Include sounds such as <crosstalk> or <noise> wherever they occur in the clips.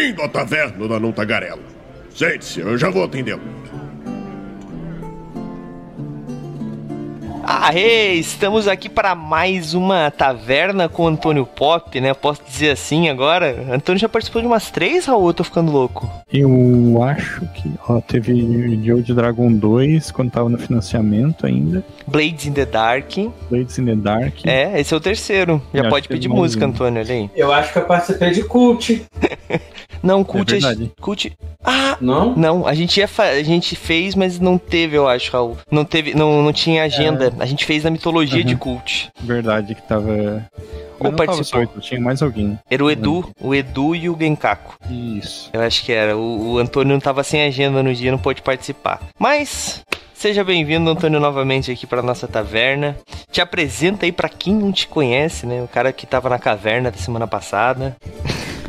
Bem-vindo à taverna da Não Tagarela. Sente-se, eu já vou atendê-lo. Aê, estamos aqui para mais uma taverna com Antônio Pop, né? Posso dizer assim agora? Antônio já participou de umas três, Raul? Eu tô ficando louco. Eu acho que, ó, teve Joe de Dragon 2 quando tava no financiamento ainda. Blades in the Dark. Blades in the Dark. É, esse é o terceiro. Já Eu pode pedir é música. Antônio, olha aí. Eu acho que eu participei de cult. Não, Cult. É verdade. Cult. Ah! Não? Não, a gente, ia fa- a gente fez, mas não teve, eu acho, Raul. Não teve, não, não tinha agenda. A gente fez na mitologia Uhum. de Cult. Verdade que tava. Ou tava participou. só, tinha mais alguém. Era o Edu, o Edu e o Genkaku. Isso. Eu acho que era. O, o Antônio não tava sem agenda no dia, não pôde participar. Mas. Seja bem-vindo, Antônio, novamente aqui para nossa taverna. Te apresenta aí para quem não te conhece, né? O cara que tava na caverna da semana passada. <laughs>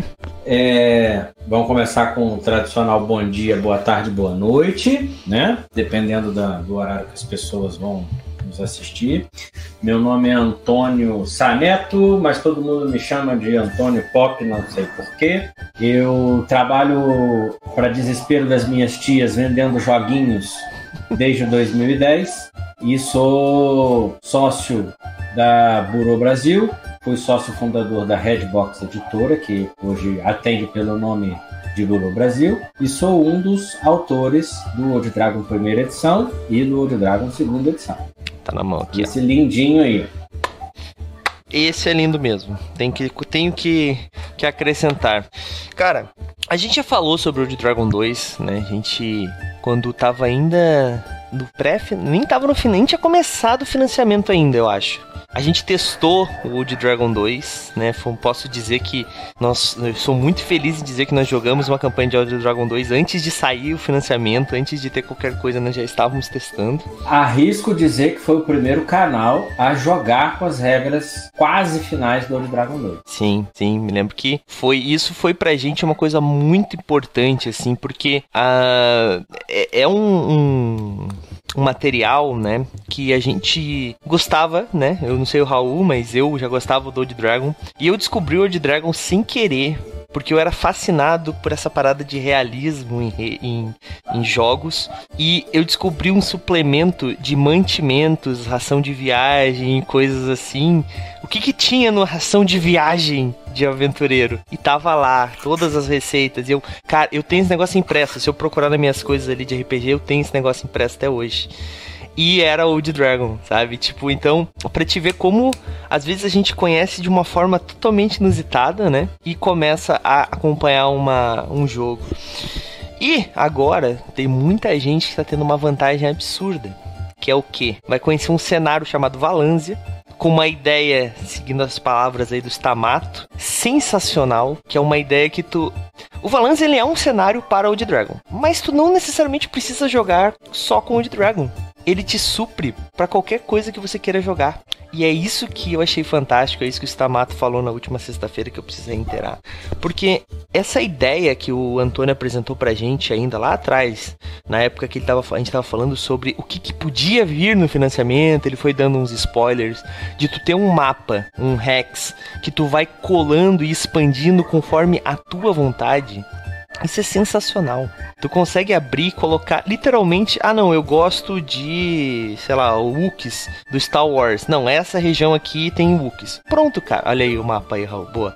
É, vamos começar com o tradicional bom dia, boa tarde, boa noite, né? Dependendo da- do horário que as pessoas vão nos assistir. Meu nome é Antônio Saneto, mas todo mundo me chama de Antônio Pop, não sei porquê. Eu trabalho, para desespero das minhas tias, vendendo joguinhos desde 2010 e sou sócio da Burô Brasil, fui sócio fundador da Redbox Editora, que hoje atende pelo nome de Burô Brasil, e sou um dos autores do Old Dragon primeira edição e do Old Dragon segunda edição. Tá na mão aqui, ó. Esse lindinho aí. Esse é lindo mesmo. Tem que, tenho que, que acrescentar. Cara, a gente já falou sobre o de Dragon 2, né? A gente, quando tava ainda no pré nem tava no final, nem tinha começado o financiamento ainda, eu acho. A gente testou o Old Dragon 2, né? Posso dizer que nós, eu sou muito feliz em dizer que nós jogamos uma campanha de Old Dragon 2 antes de sair o financiamento, antes de ter qualquer coisa, nós já estávamos testando. Arrisco dizer que foi o primeiro canal a jogar com as regras quase finais do Old Dragon 2. Sim, sim, me lembro que foi isso foi pra gente uma coisa muito importante, assim, porque ah, é, é um, um, um material, né, que a gente gostava, né, eu não sei o Raul, mas eu já gostava do Old Dragon, e eu descobri o Old Dragon sem querer, porque eu era fascinado por essa parada de realismo em, em, em jogos. E eu descobri um suplemento de mantimentos, ração de viagem, coisas assim. O que que tinha no ração de viagem de aventureiro? E tava lá, todas as receitas. E eu, cara, eu tenho esse negócio impresso. Se eu procurar nas minhas coisas ali de RPG, eu tenho esse negócio impresso até hoje. E era Old Dragon, sabe? Tipo, então, pra te ver como às vezes a gente conhece de uma forma totalmente inusitada, né? E começa a acompanhar uma, um jogo. E agora tem muita gente que tá tendo uma vantagem absurda. Que é o quê? Vai conhecer um cenário chamado Valânsia. Com uma ideia, seguindo as palavras aí do Stamato, sensacional. Que é uma ideia que tu. O Valânsia ele é um cenário para Old Dragon. Mas tu não necessariamente precisa jogar só com Old Dragon ele te supre pra qualquer coisa que você queira jogar. E é isso que eu achei fantástico, é isso que o Stamato falou na última sexta-feira que eu precisei inteirar. Porque essa ideia que o Antônio apresentou pra gente ainda lá atrás, na época que ele tava, a gente tava falando sobre o que, que podia vir no financiamento, ele foi dando uns spoilers, de tu ter um mapa, um hex, que tu vai colando e expandindo conforme a tua vontade. Isso é sensacional. Tu consegue abrir e colocar literalmente, ah não, eu gosto de, sei lá, o Wookiees do Star Wars. Não, essa região aqui tem Wookiees. Pronto, cara. Olha aí o mapa aí, Raul. Boa.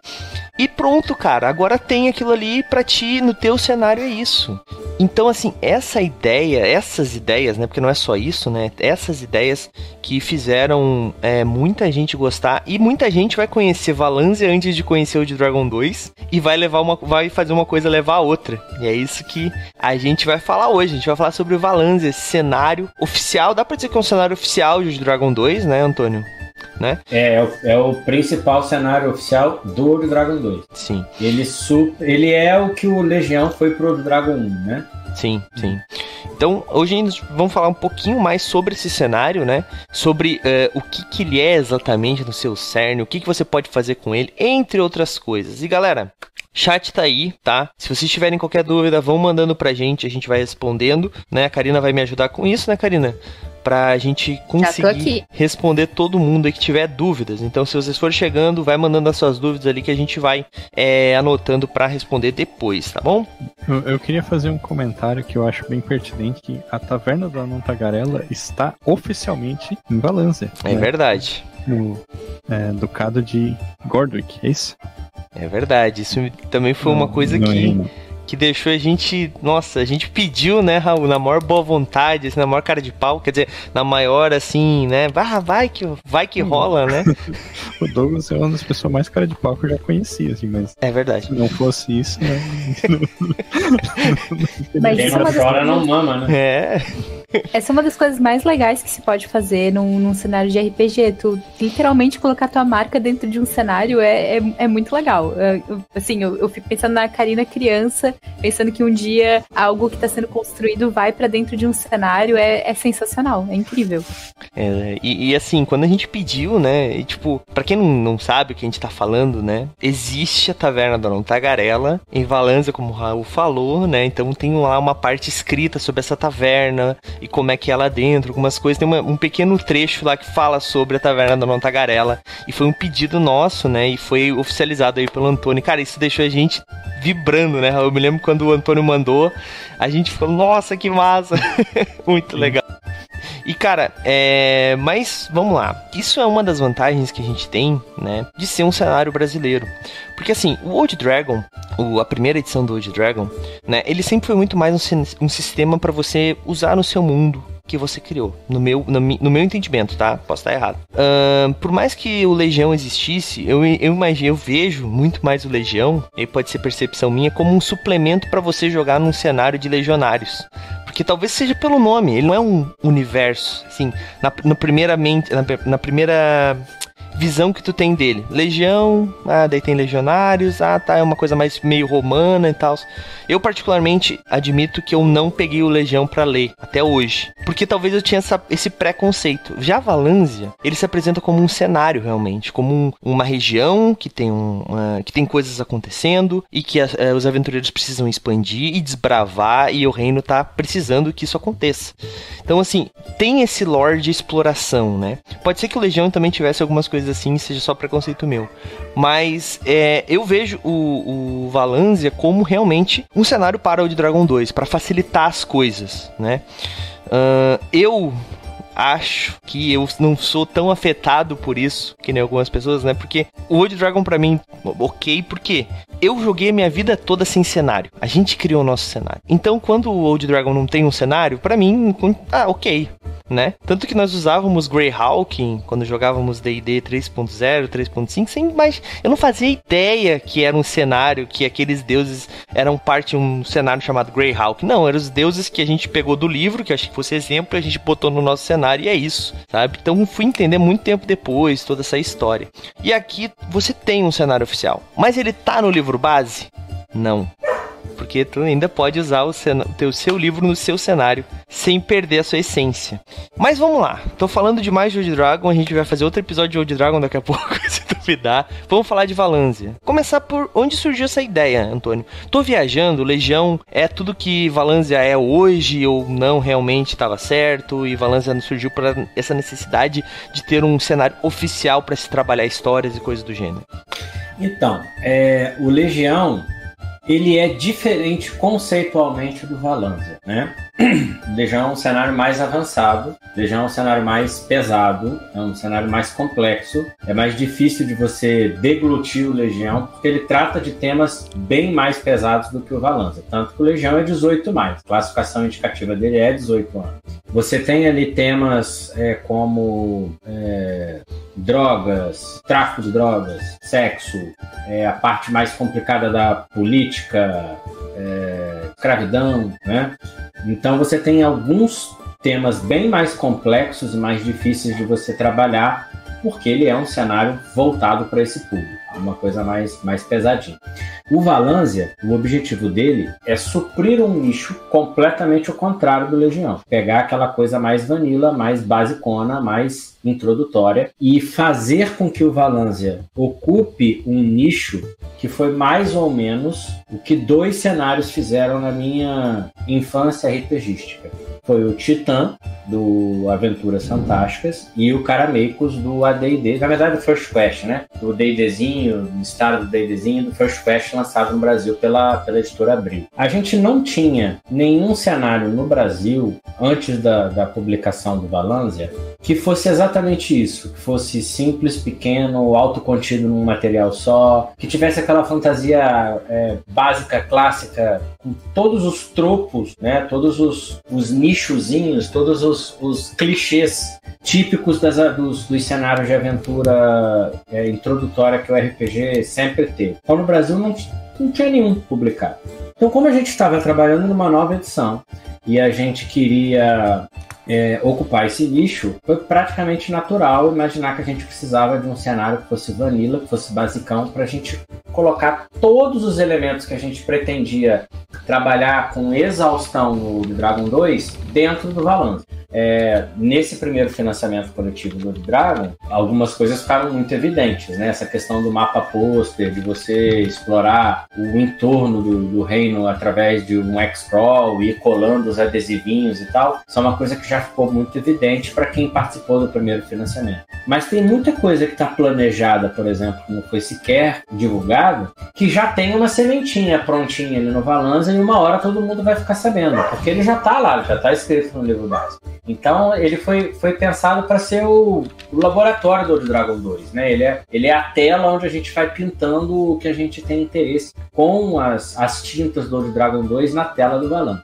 E pronto, cara. Agora tem aquilo ali pra ti, no teu cenário é isso. Então, assim, essa ideia, essas ideias, né? Porque não é só isso, né? Essas ideias que fizeram é, muita gente gostar e muita gente vai conhecer Valanzia antes de conhecer o de Dragon 2 e vai levar uma, vai fazer uma coisa levar a outra. E é isso que a gente vai falar hoje. A gente vai falar sobre o Valanzia, esse cenário oficial. Dá pra dizer que é um cenário oficial de Dragon 2, né, Antônio? Né? É, é o, é o principal cenário oficial do Old Dragon 2. Sim. Ele, su- ele é o que o Legião foi pro Old Dragon 1, né? Sim, sim. Então, hoje nós vamos falar um pouquinho mais sobre esse cenário, né? Sobre eh, o que, que ele é exatamente no seu cerne, o que, que você pode fazer com ele, entre outras coisas. E galera, chat tá aí, tá? Se vocês tiverem qualquer dúvida, vão mandando pra gente, a gente vai respondendo, né? A Karina vai me ajudar com isso, né, Karina? pra gente conseguir responder todo mundo aí que tiver dúvidas. Então, se vocês forem chegando, vai mandando as suas dúvidas ali que a gente vai é, anotando para responder depois, tá bom? Eu, eu, queria fazer um comentário que eu acho bem pertinente, que a Taverna da Não Tagarela está oficialmente em Valência. É né? verdade. No é, Ducado de Gordwick, é isso? É verdade, isso também foi uma coisa que... Reino que deixou a gente. Nossa, a gente pediu, né, Raul, na maior boa vontade, assim, na maior cara de pau, quer dizer, na maior, assim, né? Ah, vai que, vai que rola, né? <laughs> o Douglas é uma das pessoas mais cara de pau que eu já conhecia, assim, mas. É verdade. Se não fosse isso, né? <laughs> <laughs> mas Quem não chora não mama, né? É. Essa é uma das coisas mais legais que se pode fazer num, num cenário de RPG. Tu literalmente colocar tua marca dentro de um cenário é, é, é muito legal. Eu, assim, eu, eu, fico pensando na Karina criança, pensando que um dia algo que está sendo construído vai para dentro de um cenário. É, é sensacional, é incrível. É, e, e, assim, quando a gente pediu, né? E, tipo, pra quem não, não sabe o que a gente tá falando, né? Existe a Taverna da Tagarela em Valanza, como o Raul falou, né? Então tem lá uma parte escrita sobre essa taverna e como é que é lá dentro, algumas coisas. Tem uma, um pequeno trecho lá que fala sobre a Taverna da Não Tagarela. E foi um pedido nosso, né? E foi oficializado aí pelo Antônio. Cara, isso deixou a gente vibrando, né? Eu me lembro quando o Antônio mandou, a gente ficou, nossa, que massa! <laughs> Muito legal. E cara, é. Mas vamos lá. Isso é uma das vantagens que a gente tem, né? De ser um cenário brasileiro. Porque assim, o Old Dragon, o, a primeira edição do Old Dragon, né? Ele sempre foi muito mais um, um sistema para você usar no seu mundo que você criou, no meu, no, no meu entendimento, tá? Posso estar errado. Uh, por mais que o Legião existisse, eu, eu imagino, eu vejo muito mais o Legião, e pode ser percepção minha, como um suplemento para você jogar num cenário de legionários. Porque talvez seja pelo nome, ele não é um universo, assim, na, na primeiramente, na, na primeira visão que tu tem dele. Legião, ah, daí tem legionários, ah, tá, é uma coisa mais meio romana e tal. Eu particularmente admito que eu não peguei o Legião para ler até hoje, porque talvez eu tinha essa, esse preconceito. Já Valânzia, ele se apresenta como um cenário realmente, como um, uma região que tem um, uma, que tem coisas acontecendo e que a, a, os aventureiros precisam expandir e desbravar e o reino tá precisando que isso aconteça. Então assim, tem esse lore de exploração, né? Pode ser que o Legião também tivesse algumas coisas assim, seja só preconceito meu. Mas é, eu vejo o, o Valanzia como realmente um cenário para o de Dragon 2, para facilitar as coisas, né? Uh, eu acho que eu não sou tão afetado por isso que nem algumas pessoas, né? Porque o Old Dragon para mim, ok, porque eu joguei a minha vida toda sem cenário. A gente criou o nosso cenário. Então, quando o Old Dragon não tem um cenário, para mim, ah, ok, né? Tanto que nós usávamos Greyhawk quando jogávamos D&D 3.0, 3.5, sem mais, eu não fazia ideia que era um cenário, que aqueles deuses eram parte de um cenário chamado Greyhawk. Não, eram os deuses que a gente pegou do livro, que acho que fosse exemplo, e a gente botou no nosso cenário e é isso, sabe? Então fui entender muito tempo depois toda essa história. E aqui você tem um cenário oficial, mas ele tá no livro base? Não porque tu ainda pode usar o, o seu livro no seu cenário sem perder a sua essência. Mas vamos lá, tô falando demais de Old Dragon, a gente vai fazer outro episódio de Old Dragon daqui a <laughs> pouco, se duvidar. Vamos falar de Valânzia. Começar por onde surgiu essa ideia, Antônio? Tô viajando, Legião é tudo que Valânzia é hoje ou não realmente estava certo e Valânzia surgiu por essa necessidade de ter um cenário oficial para se trabalhar histórias e coisas do gênero. Então, é, o Legião ele é diferente conceitualmente do Valanza, né? <clears throat> Legião é um cenário mais avançado, Legião é um cenário mais pesado, é um cenário mais complexo, é mais difícil de você deglutir o Legião, porque ele trata de temas bem mais pesados do que o Valanza. Tanto que o Legião é 18 mais, a classificação indicativa dele é 18 anos. Você tem ali temas é, como é, drogas, tráfico de drogas, sexo, é, a parte mais complicada da política, é, escravidão, né? Então você tem alguns temas bem mais complexos e mais difíceis de você trabalhar, porque ele é um cenário voltado para esse público uma coisa mais, mais pesadinha. O Valanzia, o objetivo dele é suprir um nicho completamente ao contrário do Legião. Pegar aquela coisa mais vanilla, mais basicona, mais introdutória e fazer com que o Valanzia ocupe um nicho que foi mais ou menos o que dois cenários fizeram na minha infância RPGística. Foi o Titã do Aventuras Fantásticas, e o Caramecos do AD&D, na verdade do First Quest, né? Do D&Dzinho, do estado do D&Dzinho, do First Quest lançado no Brasil pela, pela editora Abril. A gente não tinha nenhum cenário no Brasil, antes da, da publicação do Valanzia, que fosse exatamente isso, que fosse simples, pequeno, autocontido num material só, que tivesse aquela fantasia é, básica, clássica, com todos os tropos, né, todos os, os nichozinhos, todos os, os clichês típicos das, dos, dos cenários de aventura é, introdutória que o RPG sempre teve. Então no Brasil não, não tinha nenhum publicado. Então como a gente estava trabalhando numa nova edição e a gente queria é, ocupar esse nicho, foi praticamente natural imaginar que a gente precisava de um cenário que fosse vanilla, que fosse basicão, para a gente colocar todos os elementos que a gente pretendia trabalhar com exaustão no Dragon 2 dentro do Valance. É, nesse primeiro financiamento coletivo do Dragon, algumas coisas ficaram muito evidentes, né? Essa questão do mapa pôster, de você explorar o entorno do, do reino através de um X-Crawl e colando os adesivinhos e tal, são uma coisa que já ficou muito evidente para quem participou do primeiro financiamento. Mas tem muita coisa que está planejada, por exemplo, que não foi sequer divulgado, que já tem uma sementinha prontinha ali no Valanza e uma hora todo mundo vai ficar sabendo, porque ele já está lá, já está escrito no livro básico. Então ele foi, foi pensado para ser o, o, laboratório do Dragon 2, né? Ele é, ele é a tela onde a gente vai pintando o que a gente tem interesse com as, as tintas do Dragon 2 na tela do Valan.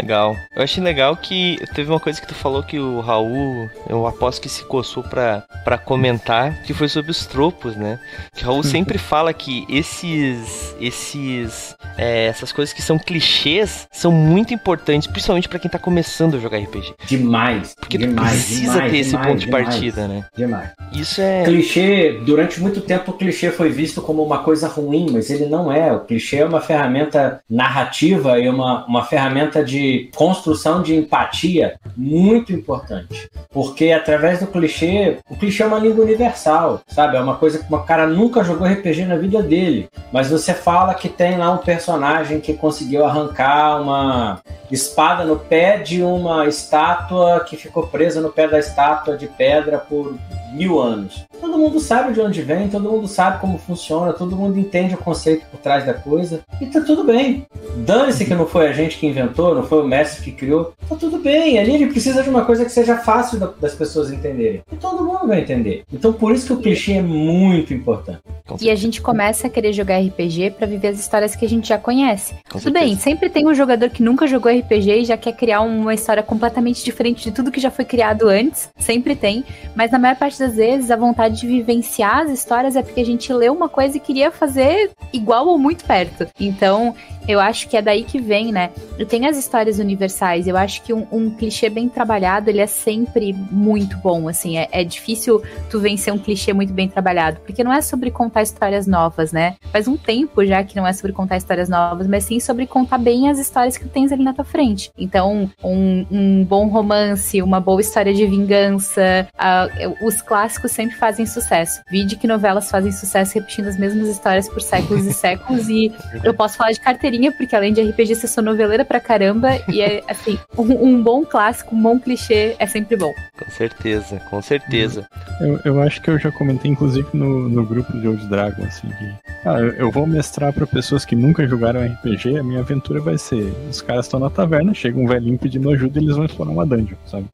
Legal. Eu achei legal que teve uma coisa que tu falou que o Raul, eu aposto que se coçou pra, pra comentar, que foi sobre os tropos, né? Que o Raul <laughs> sempre fala que esses. esses. É, essas coisas que são clichês são muito importantes, principalmente para quem tá começando a jogar RPG. Demais. Porque demais, tu precisa demais, ter esse demais, ponto de partida, né? Demais. Isso é. Clichê, durante muito tempo o clichê foi visto como uma coisa ruim, mas ele não é. O clichê é uma ferramenta narrativa e uma, uma ferramenta de construção de empatia muito importante. Porque através do clichê, o clichê é uma língua universal, sabe? É uma coisa que o cara nunca jogou RPG na vida dele. Mas você fala que tem lá um personagem que conseguiu arrancar uma espada no pé de uma estátua que ficou presa no pé da estátua de pedra por mil anos. Todo mundo sabe de onde vem, todo mundo sabe como funciona, todo mundo entende o conceito por trás da coisa e tá tudo bem. Dane-se que não foi a gente que inventou, não foi o mestre que criou, tá tudo bem. Ali ele precisa de uma coisa que seja fácil das pessoas entenderem. E todo mundo vai entender. Então por isso que o clichê é muito importante. E a gente começa a querer jogar RPG para viver as histórias que a gente já conhece. Com tudo bem, sempre tem um jogador que nunca jogou RPG e já quer criar uma história completamente diferente de tudo que já foi criado antes. Sempre tem. Mas na maior parte das vezes a vontade de vivenciar as histórias é porque a gente leu uma coisa e queria fazer igual ou muito perto. Então, eu acho que é daí que vem, né? E tem as histórias universais. Eu acho que um, um clichê bem trabalhado, ele é sempre muito bom, assim. É, é difícil tu vencer um clichê muito bem trabalhado, porque não é sobre contar histórias novas, né? Faz um tempo já que não é sobre contar histórias novas, mas sim sobre contar bem as histórias que tu tens ali na tua frente. Então, um, um bom romance, uma boa história de vingança, ah, os clássicos sempre fazem sucesso. Vide que novelas fazem sucesso repetindo as mesmas histórias por séculos e <laughs> séculos, e eu posso falar de carteirinha, porque além de RPG, você sou noveleira pra caramba, e é assim, um, um bom clássico, um bom clichê é sempre bom. Com certeza, com certeza. Eu, eu acho que eu já comentei, inclusive, no, no grupo de Old Dragon, assim, que ah, eu, eu vou mestrar pra pessoas que nunca jogaram RPG, a minha aventura vai ser: os caras estão na taverna, chega um velhinho pedindo ajuda e eles vão explorar uma dungeon, sabe?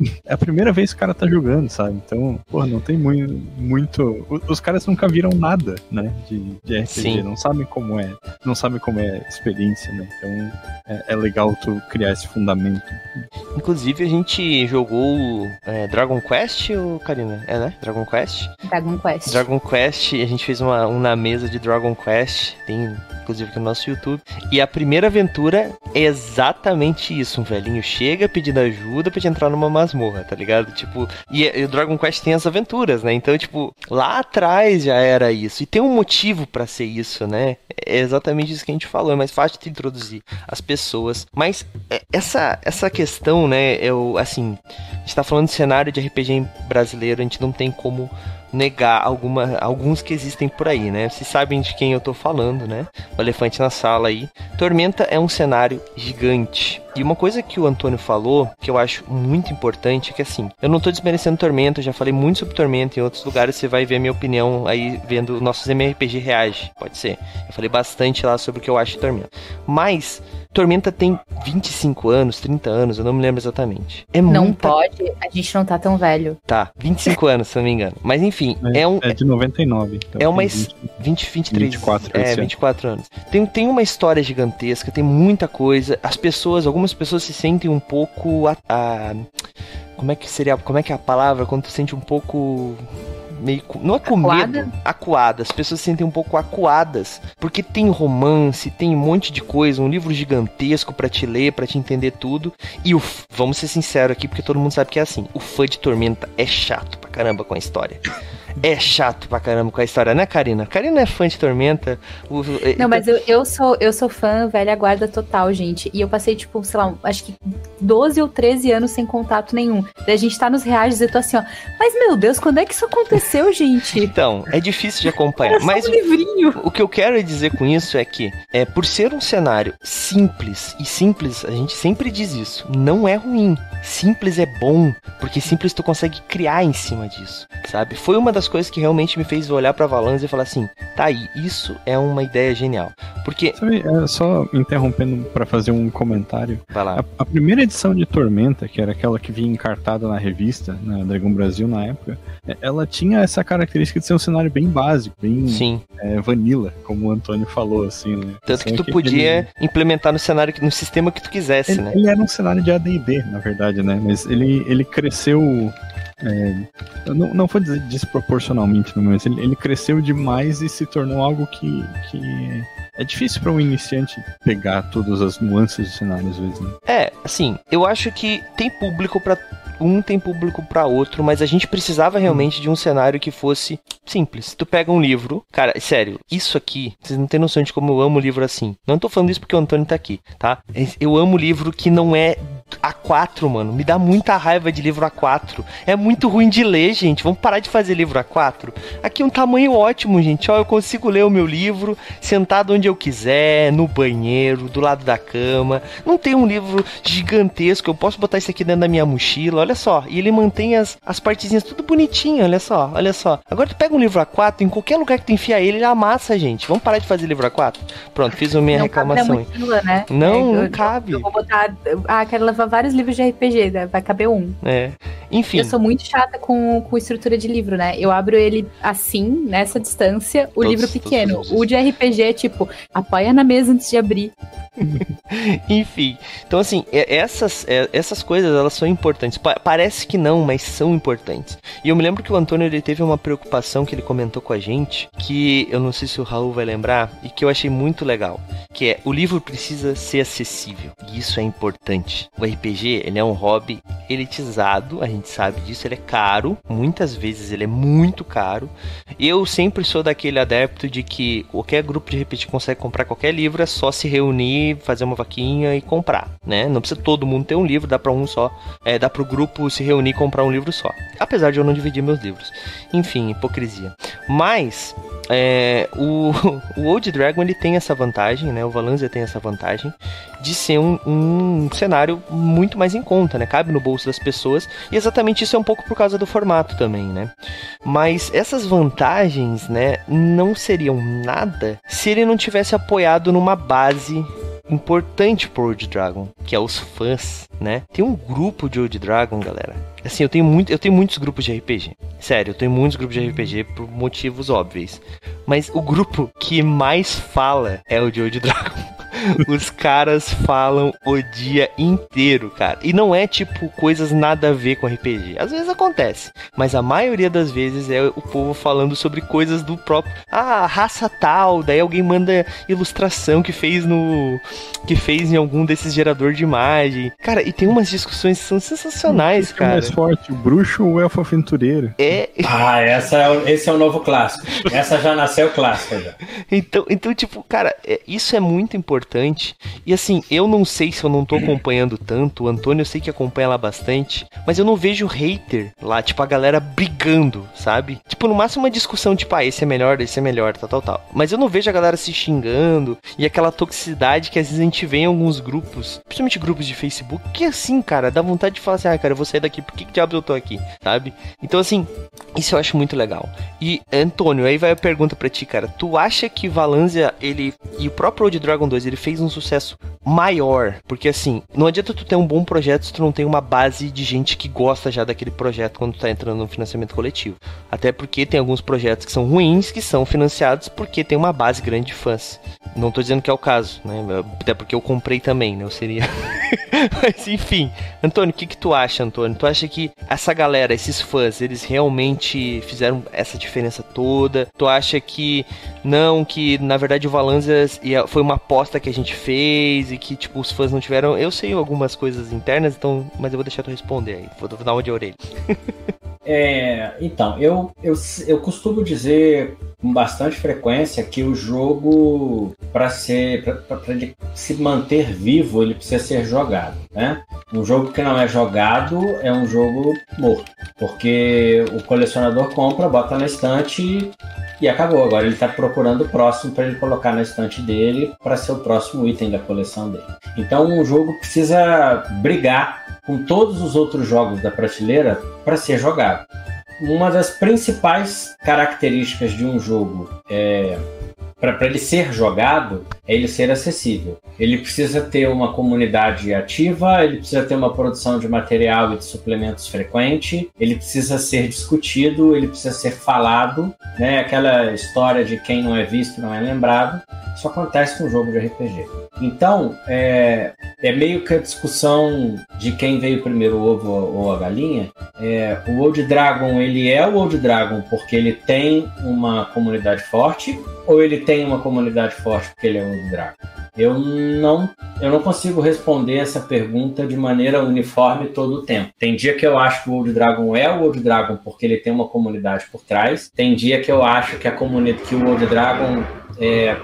<laughs> É a primeira vez que o cara tá jogando, sabe? Então, pô, não tem muito. muito... Os caras nunca viram nada, né? De, de RPG, Sim. não sabem como é. Não sabem como é a experiência, né? Então é, é legal tu criar esse fundamento. Inclusive, a gente jogou é, Dragon Quest, ou Karina? É, né? Dragon Quest? Dragon Quest. Dragon Quest, a gente fez uma, um na mesa de Dragon Quest, tem inclusive aqui no nosso YouTube. E a primeira aventura é exatamente isso: um velhinho chega pedindo ajuda pra te entrar numa masmorra, tá ligado? Tipo, e, e o Dragon Quest tem as aventuras, né? Então, tipo, lá atrás já era isso. E tem um motivo pra ser isso, né? É exatamente isso que a gente falou. É mais fácil de introduzir as pessoas. Mas é, essa, essa questão, né? Eu, assim, a gente tá falando de cenário de RPG brasileiro, a gente não tem como negar alguma, alguns que existem por aí, né? Vocês sabem de quem eu tô falando, né? O elefante na sala aí. Tormenta é um cenário gigante. E uma coisa que o Antônio falou, que eu acho muito importante, é que assim, eu não tô desmerecendo Tormenta, eu já falei muito sobre Tormenta em outros lugares, você vai ver a minha opinião aí vendo nossos MRPG Reage, pode ser. Eu falei bastante lá sobre o que eu acho de Tormenta. Mas Tormenta tem 25 anos, 30 anos, eu não me lembro exatamente. É Não muita... pode, a gente não tá tão velho. Tá, 25 anos, se não me engano. Mas enfim, é, É, um. é de 99. Então É uma tem es- 20. 20, 23. 24 é, esse ano. 24 anos. Tem, tem uma história gigantesca, tem muita coisa. As pessoas, algumas pessoas se sentem um pouco. A, a- como é que seria. Como é que é a palavra? Quando tu sente um pouco. Meio, não é com Acuada? medo, acuadas. As pessoas se sentem um pouco acuadas, porque tem romance, tem um monte de coisa, um livro gigantesco pra te ler, pra te entender tudo. E o, vamos ser sinceros aqui, porque todo mundo sabe que é assim. O fã de Tormenta é chato pra caramba com a história. É chato pra caramba com a história, né, Karina? Karina é fã de Tormenta. o- Não, mas eu, eu sou eu sou fã velha guarda total, gente. E eu passei, tipo, sei lá, acho que 12 ou 13 anos sem contato nenhum. Daí a gente tá nos reais e eu tô assim, ó. Mas meu Deus, quando é que isso aconteceu, <laughs> gente? Então, é difícil de acompanhar. Mas um livrinho. o que eu quero dizer com isso é que, é, por ser um cenário simples, e simples, a gente sempre diz isso, não é ruim. Simples é bom, porque simples tu consegue criar em cima disso, sabe? Foi uma das coisas que realmente me fez olhar pra Valance e falar assim, tá aí, isso é uma ideia genial. Porque, Sabe, é, só interrompendo pra fazer um comentário. vai lá, A, a primeira edição de Tormenta, que era aquela que vinha encartada na revista, na Dragão Brasil na época, é, ela tinha essa característica de ser um cenário bem básico, bem sim. é, vanilla, como o Antônio falou, assim, né? Tanto que tu ele- podia implementar no cenário, no sistema que tu quisesse, Ele, né? ele era um cenário de AD&D, na verdade, né? Mas ele, ele cresceu... é, não, não dizer desproporcionalmente, mas ele, ele cresceu demais e se tornou algo que, que é difícil para um iniciante pegar todas as nuances do cenário, às vezes, né? É, assim, eu acho que tem público pra um, tem público pra outro, mas a gente precisava realmente de um cenário que fosse simples. Tu pega um livro, cara, sério, isso aqui, vocês não têm noção de como eu amo livro assim. Não tô falando isso porque o Antônio tá aqui, tá? Eu amo livro que não é A4, mano. Me dá muita raiva de livro A4. É muito ruim de ler, gente. Vamos parar de fazer livro A4. Aqui é um tamanho ótimo, gente. Ó, eu consigo ler o meu livro sentado onde eu quiser, no banheiro, do lado da cama. Não tem um livro gigantesco. Eu posso botar isso aqui dentro da minha mochila, olha só. E ele mantém as, as partezinhas tudo bonitinho, olha só, olha só. Agora tu pega um livro A4, em qualquer lugar que tu enfia ele, ele amassa, gente. Vamos parar de fazer livro A4? Pronto, fiz a minha não cabe na reclamação mochila, né? Não, É, não eu- cabe. Eu vou botar. Ah, quero levar vários livros de RPG, né? vai caber um. É. Enfim. Eu sou muito chata com, com estrutura de livro, né? Eu abro ele assim, nessa distância, o Todos- livro todos pequeno. O de RPG é tipo, apoia na mesa antes de abrir. <laughs> Enfim, então assim, essas, essas coisas elas são importantes. Pa- parece que não, mas são importantes. E eu me lembro que o Antônio ele teve uma preocupação que ele comentou com a gente, que eu não sei se o Raul vai lembrar, e que eu achei muito legal, que é o livro precisa ser acessível. E isso é importante. O RPG, ele é um hobby elitizado, a gente sabe disso, ele é caro, muitas vezes ele é muito caro. Eu sempre sou daquele adepto de que qualquer grupo de RPG consegue comprar qualquer livro, é só se reunir, fazer uma vaquinha e comprar, né? Não precisa todo mundo ter um livro, dá pra um só, é, dá pro grupo se reunir e comprar um livro só. Apesar de eu não dividir meus livros. Enfim, hipocrisia. Mas é, o, <laughs> o Old Dragon ele tem essa vantagem, né? O Valanzia tem essa vantagem de ser um, um cenário muito mais em conta, né? Cabe no bolso das pessoas. E exatamente isso é um pouco por causa do formato também, né? Mas essas vantagens, né, não seriam nada se ele não tivesse apoiado numa base importante pro Old Dragon, que é os fãs, né? Tem um grupo de Old Dragon, galera. Assim, eu tenho muito, eu tenho muitos grupos de RPG. Sério, eu tenho muitos grupos de RPG por motivos óbvios. Mas o grupo que mais fala é o de Old Dragon. Os caras falam o dia inteiro, cara. E não é tipo coisas nada a ver com RPG. Às vezes acontece, mas a maioria das vezes é o povo falando sobre coisas do próprio. Ah, raça tal. Daí alguém manda ilustração que fez no. que fez em algum desses gerador de imagem. Cara, e tem umas discussões que são sensacionais, que é mais cara. forte, o bruxo ou o elfo aventureiro? É, Ah, essa é esse é o novo clássico. Essa já nasceu clássica já. <laughs> Então, então tipo, cara, é- isso é muito importante importante. E assim, eu não sei se eu não tô acompanhando tanto, o Antônio eu sei que acompanha lá bastante, mas eu não vejo hater lá, tipo, a galera brigando, sabe? Tipo, no máximo uma discussão, tipo, ah, esse é melhor, esse é melhor, tal, tal, tal. Mas eu não vejo a galera se xingando e aquela toxicidade que às vezes a gente vê em alguns grupos, principalmente grupos de Facebook, que assim, cara, dá vontade de falar assim, ah, cara, eu vou sair daqui, por que, que diabos eu tô aqui, sabe? Então, assim, isso eu acho muito legal. E, Antônio, aí vai a pergunta pra ti, cara. Tu acha que Valanzia, ele. E o próprio Old Dragon 2, ele fez um sucesso maior? Porque, assim, não adianta tu ter um bom projeto se tu não tem uma base de gente que gosta já daquele projeto quando tu tá entrando no financiamento coletivo. Até porque tem alguns projetos que são ruins, que são financiados porque tem uma base grande de fãs. Não tô dizendo que é o caso, né? Até porque eu comprei também, né? Eu seria. <laughs> Mas enfim. Antônio, o que, que tu acha, Antônio? Tu acha que essa galera, esses fãs, eles realmente fizeram essa diferença toda? Tu acha que não, que na verdade o Valanzas foi uma aposta que a gente fez e que, tipo, os fãs não tiveram. Eu sei algumas coisas internas, então, mas eu vou deixar tu responder aí. Vou dar uma de orelha. <laughs> É, então, eu, eu, eu costumo dizer com bastante frequência que o jogo, para se manter vivo, ele precisa ser jogado. Né? Um jogo que não é jogado é um jogo morto, porque o colecionador compra, bota na estante e acabou. Agora ele está procurando o próximo para ele colocar na estante dele para ser o próximo item da coleção dele. Então, um jogo precisa brigar com todos os outros jogos da prateleira para ser jogado. Uma das principais características de um jogo é para ele ser jogado, é ele ser acessível. Ele precisa ter uma comunidade ativa, ele precisa ter uma produção de material e de suplementos frequente, ele precisa ser discutido, ele precisa ser falado, né? Aquela história de quem não é visto não é lembrado. Isso acontece com um jogo de RPG. Então, é, é meio que a discussão de quem veio primeiro, o ovo ou a galinha. É, o Old Dragon, ele é o Old Dragon porque ele tem uma comunidade forte, ou ele tem uma comunidade forte porque ele é um Dragon? Eu não, eu não consigo responder essa pergunta de maneira uniforme todo o tempo. Tem dia que eu acho que o Old Dragon é o Old Dragon porque ele tem uma comunidade por trás. Tem dia que eu acho que a comunidade que o Old Dragon é,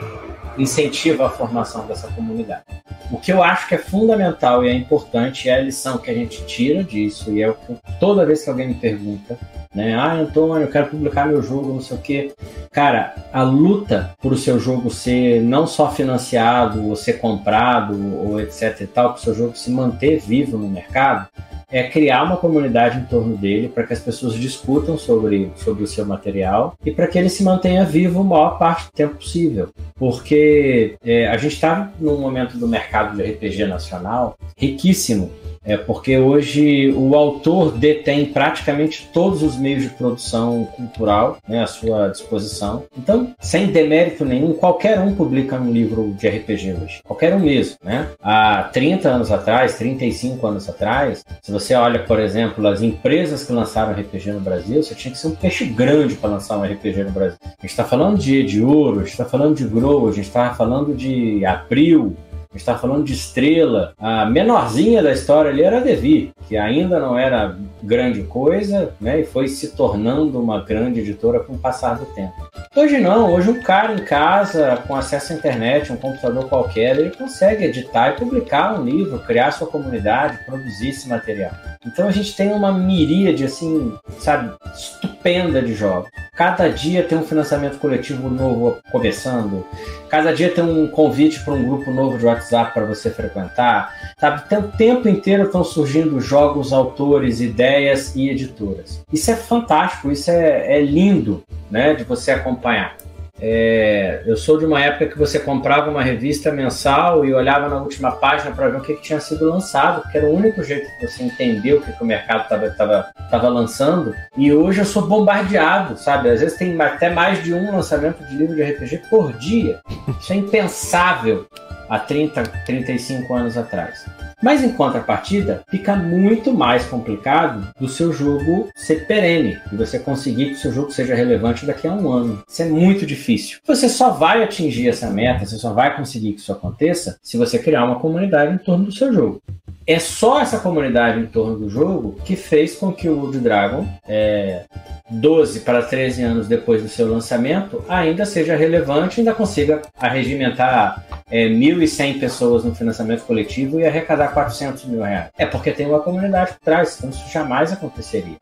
incentiva a formação dessa comunidade. O que eu acho que é fundamental e é importante é a lição que a gente tira disso, e é o que toda vez que alguém me pergunta, né? Ah, Antônio, eu quero publicar meu jogo, não sei o quê. Cara, a luta por o seu jogo ser não só financiado, ou ser comprado, ou etc e tal, para o seu jogo se manter vivo no mercado, é criar uma comunidade em torno dele para que as pessoas discutam sobre, sobre o seu material e para que ele se mantenha vivo a maior parte do tempo possível. Porque é, a gente está num momento do mercado de RPG nacional riquíssimo é porque hoje o autor detém praticamente todos os meios de produção cultural né, à sua disposição. Então, sem demérito nenhum, qualquer um publica um livro de RPG hoje. Qualquer um mesmo. Né? Há 30 anos atrás, 35 anos atrás, se você olha, por exemplo, as empresas que lançaram RPG no Brasil, você tinha que ser um peixe grande para lançar um RPG no Brasil. A gente está falando de, de Ouro, a gente está falando de Grow, a gente está falando de Abril, a gente está falando de estrela. A menorzinha da história ali era a Devi, que ainda não era grande coisa, né? E foi se tornando uma grande editora com o passar do tempo. Hoje não, hoje um cara em casa, com acesso à internet, um computador qualquer, ele consegue editar e publicar um livro, criar sua comunidade, produzir esse material. Então a gente tem uma miríade, assim, sabe, estupenda de jogos. Cada dia tem um financiamento coletivo novo começando, cada dia tem um convite para um grupo novo de WhatsApp para você frequentar, sabe? O tempo inteiro estão surgindo jogos, autores, ideias e editoras. Isso é fantástico, isso é, é lindo, né, de você acompanhar. É, eu sou de uma época que você comprava uma revista mensal e olhava na última página para ver o que, que, tinha sido lançado, porque era o único jeito que você entender o que, que o mercado estava tava, tava lançando. E hoje eu sou bombardeado, sabe? Às vezes tem até mais de um lançamento de livro de RPG por dia. Isso é impensável há 30, 35 anos atrás. Mas em contrapartida, fica muito mais complicado do seu jogo ser perene e você conseguir que o seu jogo seja relevante daqui a um ano. Isso é muito difícil. Você só vai atingir essa meta, você só vai conseguir que isso aconteça se você criar uma comunidade em torno do seu jogo. É só essa comunidade em torno do jogo que fez com que o Wood Dragon é, 12 para 13 anos depois do seu lançamento, ainda seja relevante, ainda consiga arregimentar é, 1.100 pessoas no financiamento coletivo e arrecadar 400 mil reais. É porque tem uma comunidade por trás, então isso jamais aconteceria.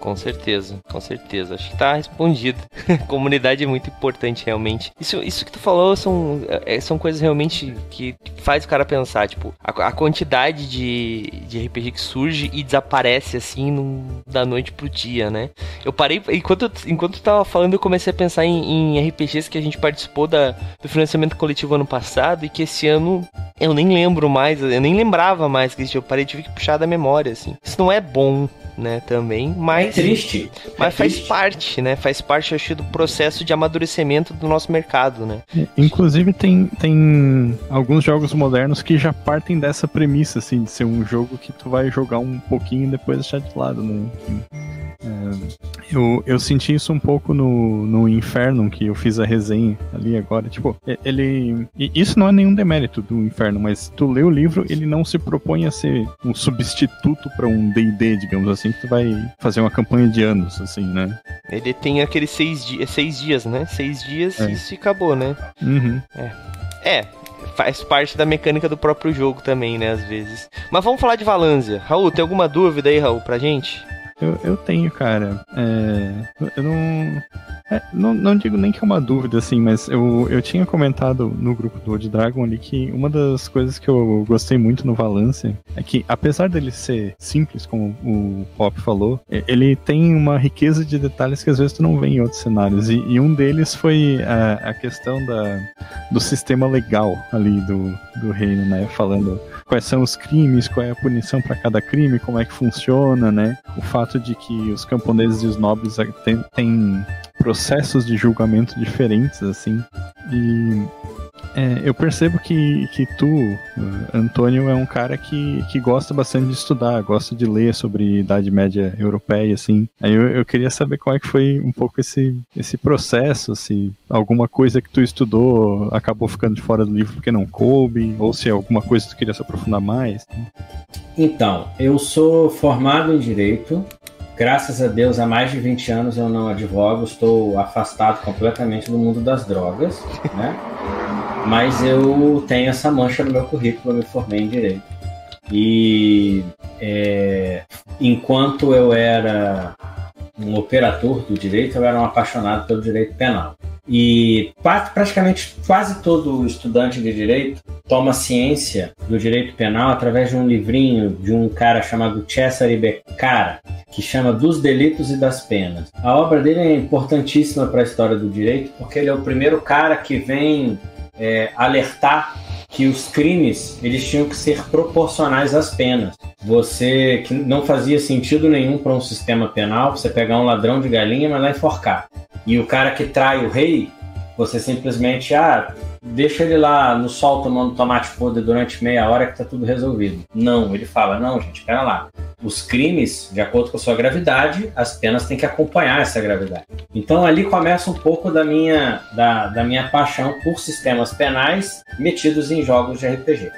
Com certeza, com certeza. Acho que tá respondido. <laughs> Comunidade é muito importante, realmente. Isso, isso que tu falou são, é, são coisas realmente que faz o cara pensar, tipo, a, a quantidade de, de RPG que surge e desaparece assim num, da noite pro dia, né? Eu parei, enquanto, enquanto tu tava falando, eu comecei a pensar em, em RPGs que a gente participou da, do financiamento coletivo ano passado e que esse ano eu nem lembro mais, eu nem lembrava mais que eu parei, tive que puxar da memória, assim. Isso não é bom, né, também, mas... É triste. Mas é faz triste. parte, né, faz parte, acho, do processo de amadurecimento do nosso mercado, né. Inclusive tem, tem alguns jogos modernos que já partem dessa premissa, assim, de ser um jogo que tu vai jogar um pouquinho e depois deixar de lado, né. É, eu, eu senti isso um pouco no, no Inferno, que eu fiz a resenha ali agora. Tipo, ele. Isso não é nenhum demérito do Inferno, mas tu lê o livro, ele não se propõe a ser um substituto para um DD, digamos assim, que tu vai fazer uma campanha de anos, assim, né? Ele tem aqueles seis, di seis dias, né? Seis dias É. e isso acabou, né? Uhum. É, faz parte da mecânica do próprio jogo também, né, às vezes. Mas vamos falar de Valanzia. Raul, tem alguma dúvida aí, Raul, pra gente? Eu, eu tenho, cara. É, eu não, é, não. Não digo nem que é uma dúvida, assim, mas eu, eu tinha comentado no grupo do Old Dragon ali que uma das coisas que eu gostei muito no Valance é que, apesar dele ser simples, como o Pop falou, ele tem uma riqueza de detalhes que às vezes tu não vê em outros cenários. E, e um deles foi a, a questão da, do sistema legal ali do, do reino, né? Falando quais são os crimes, qual é a punição para cada crime, como é que funciona, né? O fato de que os camponeses e os nobres têm processos de julgamento diferentes, assim. E é, eu percebo que, que tu, Antônio, é um cara que, que gosta bastante de estudar, gosta de ler sobre Idade Média Europeia, assim. Aí eu, eu queria saber como é que foi um pouco esse, esse processo, se alguma coisa que tu estudou acabou ficando de fora do livro porque não coube, ou se é alguma coisa que tu queria se aprofundar mais. Então, eu sou formado em Direito. Graças a Deus, há mais de 20 anos eu não advogo, estou afastado completamente do mundo das drogas, né? Mas eu tenho essa mancha no meu currículo, eu me formei em Direito. E é, enquanto eu era um operador do direito, eu era um apaixonado pelo direito penal. E pra- praticamente quase todo estudante de direito toma ciência do direito penal através de um livrinho de um cara chamado Cesare Beccara, que chama Dos Delitos e das Penas. A obra dele é importantíssima para a história do direito, porque ele é o primeiro cara que vem é, alertar que os crimes eles tinham que ser proporcionais às penas. Você que não fazia sentido nenhum para um sistema penal você pegar um ladrão de galinha e mandar enforcar. E o cara que trai o rei, você simplesmente ah, deixa ele lá no sol tomando tomate podre durante meia hora que tá tudo resolvido. Não, ele fala: "Não, gente, pera lá. Os crimes, de acordo com a sua gravidade, as penas têm que acompanhar essa gravidade. Então ali começa um pouco da minha, da, da minha paixão por sistemas penais metidos em jogos de RPG.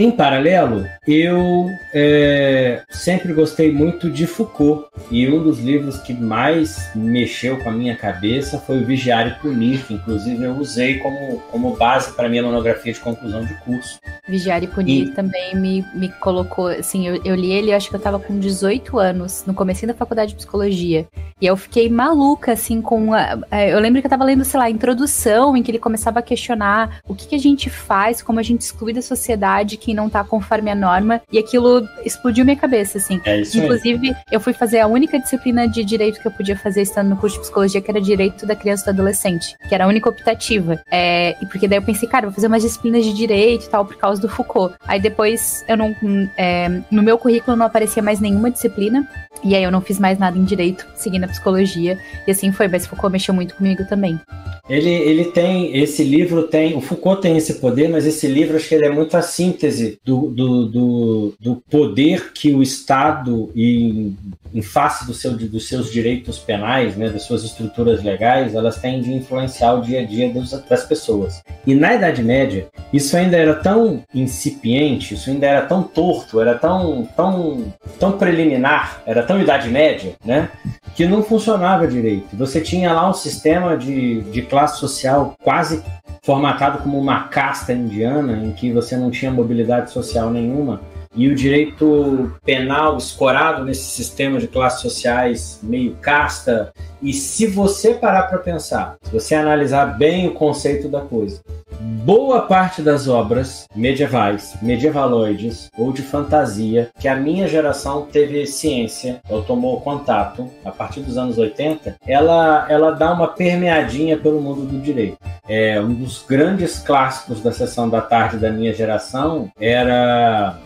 Em paralelo, eu é, sempre gostei muito de Foucault e um dos livros que mais mexeu com a minha cabeça foi o Vigiar e Punir, que inclusive eu usei como, como base para minha monografia de conclusão de curso. Vigiar e Punir E- também me, me colocou, assim, eu, eu li ele, acho que eu tava com 18 anos, no começo da faculdade de psicologia. E eu fiquei maluca, assim, com a, a- eu lembro que eu tava lendo, sei lá, a introdução, em que ele começava a questionar o que, que a gente faz, como a gente exclui da sociedade quem não tá conforme a norma, e aquilo explodiu minha cabeça, assim. É isso aí. Inclusive, eu fui fazer a única disciplina de direito que eu podia fazer estando no curso de psicologia, que era direito da criança e do adolescente, que era a única optativa. É, e porque daí eu pensei, cara, vou fazer umas disciplinas de direito e tal, por causa do Foucault. Aí depois eu não. é, no meu currículo não aparecia mais nenhuma disciplina. E aí eu não fiz mais nada em direito, seguindo a psicologia. E assim foi, mas Foucault mexeu muito comigo também. Ele, ele tem, esse livro tem, o Foucault tem esse poder, mas esse livro acho que ele é muito a síntese do, do, do, do poder que o Estado, em, em face do seu, dos seus direitos penais, né, das suas estruturas legais, elas têm de influenciar o dia a dia dos, das pessoas. E na Idade Média, isso ainda era tão incipiente, isso ainda era tão torto, era tão, tão, tão preliminar, era tão Idade Média, né? que não funcionava direito. Você tinha lá um sistema de, de classe social quase formatado como uma casta indiana, em que você não tinha mobilidade social nenhuma e o direito penal escorado nesse sistema de classes sociais meio casta. E se você parar para pensar, se você analisar bem o conceito da coisa, boa parte das obras medievais, medievaloides ou de fantasia que a minha geração teve ciência ou tomou contato a partir dos anos 80, ela, ela dá uma permeadinha pelo mundo do direito. É, um dos grandes clássicos da sessão da tarde da minha geração era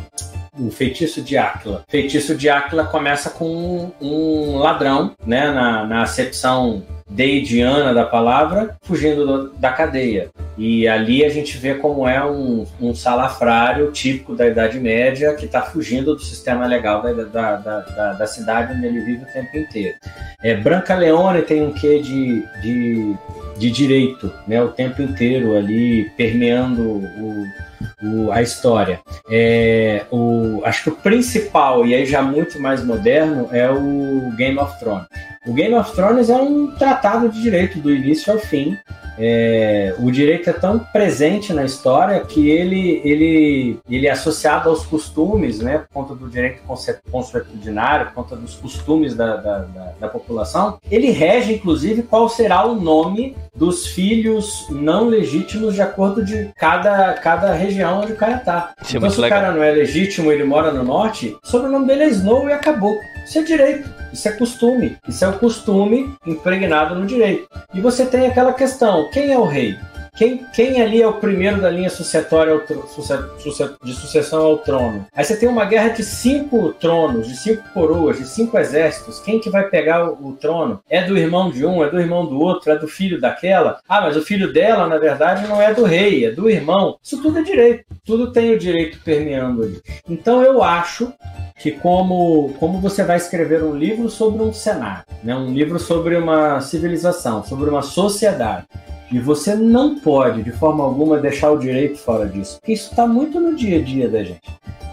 o feitiço de Áquila. Feitiço de Áquila começa com um, ladrão, né, na, na acepção deidiana da palavra, fugindo do, da cadeia. E ali a gente vê como é um, um salafrário típico da Idade Média que está fugindo do sistema legal da, da, da, da, cidade onde ele vive o tempo inteiro. É, Branca Leone tem um quê de, de, de direito, né, o tempo inteiro ali permeando o o, a história. É, o, acho que o principal, e aí já muito mais moderno, é o Game of Thrones. O Game of Thrones é um tratado de direito do início ao fim. É, o direito é tão presente na história que ele, ele, ele é associado aos costumes, né, por conta do direito consuetudinário, por conta dos costumes da, da, da, da população. Ele rege, inclusive, qual será o nome dos filhos não legítimos de acordo de cada, cada região onde o cara tá. Isso é então, é se o cara não é legítimo ele mora no norte, o sobrenome dele é Snow e acabou. Isso é direito, isso é costume. Isso é o costume impregnado no direito. E você tem aquela questão: quem é o rei? Quem, quem ali é o primeiro da linha sucessória de sucessão ao trono? Aí você tem uma guerra de cinco tronos, de cinco coroas, de cinco exércitos. Quem que vai pegar o, o trono? É do irmão de um, é do irmão do outro, é do filho daquela? Ah, mas o filho dela, na verdade, não é do rei, é do irmão. Isso tudo é direito. Tudo tem o direito permeando ali. Então eu acho que como, como você vai escrever um livro sobre um cenário, né? um livro sobre uma civilização, sobre uma sociedade, e você não pode, de forma alguma, deixar o direito fora disso, porque isso está muito no dia a dia da gente.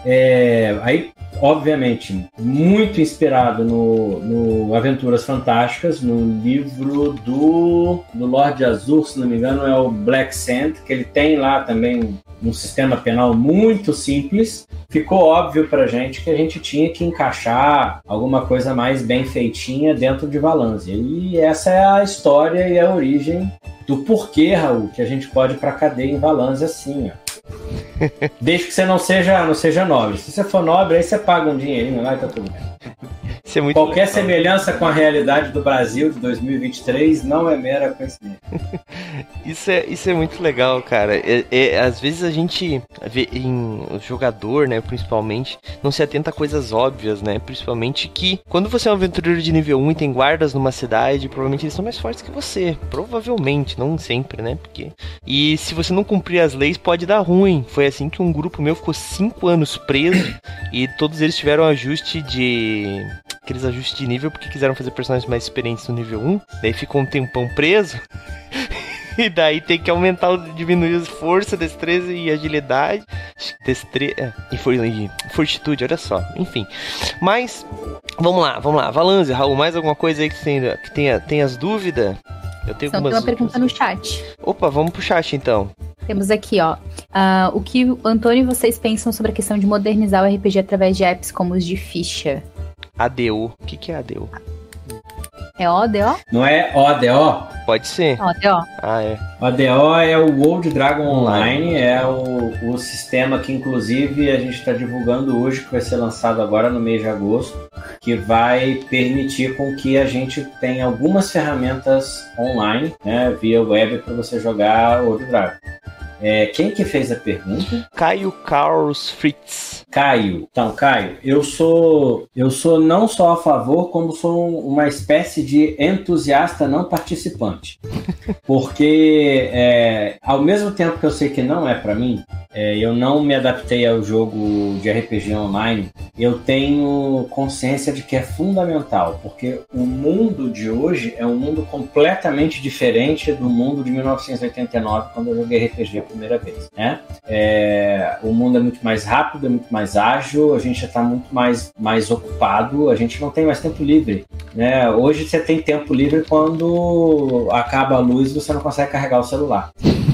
É, aí, obviamente, muito inspirado no, no, Aventuras Fantásticas, no livro do, do Lord Azul, se não me engano, é o Black Sand, que ele tem lá também um sistema penal muito simples. Ficou óbvio para gente que a gente tinha que encaixar alguma coisa mais bem feitinha dentro de Valância. E essa é a história e a origem do porquê, Raul, que a gente pode ir para cadeia em Valância assim, ó. <laughs> Desde que você não seja, não seja nobre. Se você for nobre, aí você paga um dinheirinho lá e tá tudo bem. É Qualquer legal. semelhança com a realidade do Brasil de 2023 não é mera coincidência. <laughs> isso, é, isso é muito legal, cara. É, é, às vezes a gente vê em o jogador, né, principalmente, não se atenta a coisas óbvias, né? Principalmente que quando você é um aventureiro de nível 1 e tem guardas numa cidade, provavelmente eles são mais fortes que você. Provavelmente, não sempre, né? Porque. E se você não cumprir as leis, pode dar ruim. Foi assim que um grupo meu ficou 5 anos preso e todos eles tiveram ajuste de aqueles ajustes de nível porque quiseram fazer personagens mais experientes no nível 1. Daí ficou um tempão preso. <laughs> e daí tem que aumentar, diminuir as força, destreza e agilidade. Destreza. É, e, for, e fortitude, olha só. Enfim. Mas, vamos lá, vamos lá. Valanze, Raul, mais alguma coisa aí que, tem, que tenha, tenha as dúvidas? Eu tenho Só algumas tem uma pergunta no chat. Opa, vamos pro chat então. Temos aqui, ó. Uh, o que o Antônio e vocês pensam sobre a questão de modernizar o RPG através de apps como os de ficha? ADO. O que, que é ADO? É ODO? Não é ODO? Pode ser. ODO. Ah, é. ODO é o World Dragon Online, é o, o sistema que, inclusive, a gente está divulgando hoje, que vai ser lançado agora no mês de agosto, que vai permitir com que a gente tenha algumas ferramentas online, né, via web, para você jogar World Dragon. É, quem que fez a pergunta? Caio Carlos Fritz. Caio. Então, Caio, eu sou eu sou não só a favor, como sou uma espécie de entusiasta não participante. <laughs> Porque é, ao mesmo tempo que eu sei que não é para mim, é, eu não me adaptei ao jogo de RPG online, eu tenho consciência de que é fundamental, porque o mundo de hoje é um mundo completamente diferente do mundo de 1989, quando eu joguei RPG primeira vez. Né? É, o mundo é muito mais rápido, é muito mais ágil, a gente já está muito mais, mais ocupado, a gente não tem mais tempo livre. Né? Hoje você tem tempo livre quando acaba a luz e você não consegue carregar o celular.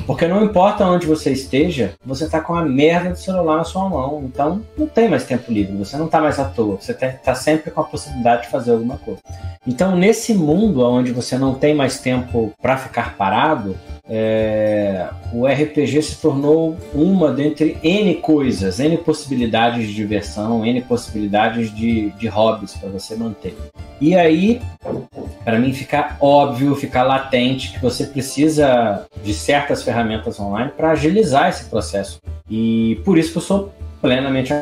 Porque não importa onde você esteja, você está com a merda do celular na sua mão. Então não tem mais tempo livre, você não está mais à toa, você está sempre com a possibilidade de fazer alguma coisa. Então, nesse mundo onde você não tem mais tempo para ficar parado, é, o RPG se tornou uma dentre N coisas, N possibilidades de diversão, N possibilidades de, de hobbies para você manter. E aí, para mim, fica óbvio, fica latente que você precisa de certas ferramentas online para agilizar esse processo. E por isso que eu sou plenamente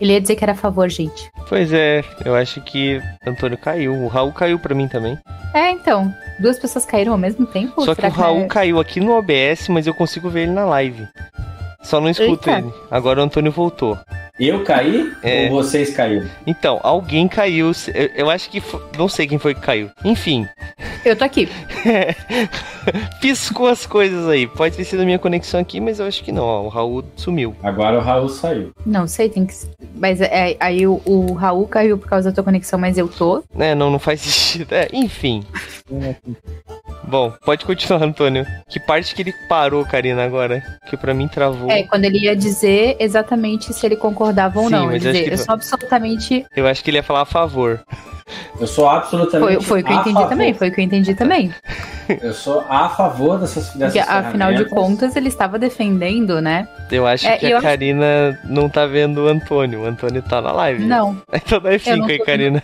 ele ia dizer que era a favor, gente. Pois é, eu acho que Antônio caiu. O Raul caiu para mim também. É, então. Duas pessoas caíram ao mesmo tempo? Só que o Raul que é... caiu aqui no OBS, mas eu consigo ver ele na live. Só não escuto Eita. ele. Agora o Antônio voltou. Eu caí é. ou vocês caíram? Então, alguém caiu. Eu, eu acho que. Foi, não sei quem foi que caiu. Enfim. Eu tô aqui. <laughs> Piscou as coisas aí. Pode ter sido a minha conexão aqui, mas eu acho que não. Ó, o Raul sumiu. Agora o Raul saiu. Não sei, tem que. Mas é, aí o, o Raul caiu por causa da tua conexão, mas eu tô. É, não, não faz <laughs> sentido. É, enfim. <laughs> Bom, pode continuar, Antônio. Que parte que ele parou, Karina, agora? Que para mim travou. É, quando ele ia dizer exatamente se ele concordava ou Sim, não. Mas dizer, eu, eu sou absolutamente. Eu acho que ele ia falar a favor. Eu sou absolutamente. Foi, foi o que eu entendi favor. também. Foi o que eu entendi também. Eu sou a favor dessas, dessas Porque, afinal de contas, ele estava defendendo, né? Eu acho é, que a Karina acho... não tá vendo o Antônio. O Antônio tá na live. Não. <laughs> Então dá F5 aí, Karina.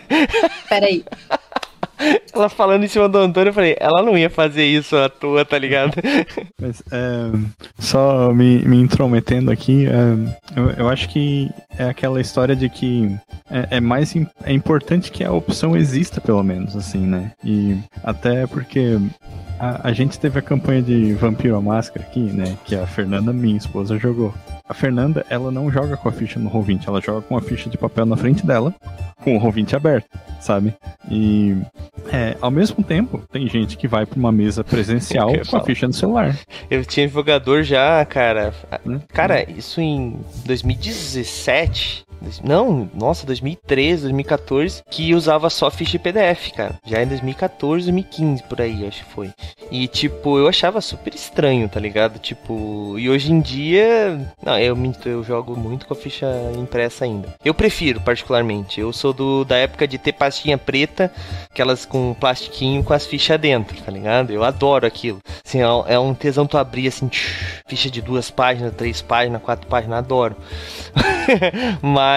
Peraí. <laughs> <laughs> Ela falando em cima do Antônio, eu falei, ela não ia fazer isso à toa, tá ligado? <laughs> Mas, é, só me, me intrometendo aqui, é, eu, eu, acho que é aquela história de que é, é, mais é importante que a opção exista, pelo menos, assim, né? E até porque a, a gente teve a campanha de Vampiro à Máscara aqui, né? Que a Fernanda, minha esposa, jogou. A Fernanda, ela não joga com a ficha no Roll20, ela joga com a ficha de papel na frente dela, com o Roll20 aberto, sabe? E é, ao mesmo tempo, tem gente que vai para uma mesa presencial com a ficha no celular. Eu tinha jogador já, cara. Cara, isso em 2017, não, nossa, 2013, 2014, que usava só ficha PDF, cara. Já em 2014, 2015, por aí, acho que foi. E, tipo, eu achava super estranho, tá ligado? Tipo, e hoje em dia. Não, eu, eu jogo muito com a ficha impressa ainda. Eu prefiro, particularmente. Eu sou do, da época de ter pastinha preta, aquelas com plastiquinho com as fichas dentro, tá ligado? Eu adoro aquilo. Assim, é, é um tesão tu abrir assim, tch, ficha de duas páginas, três páginas, quatro páginas, adoro. <laughs> mas,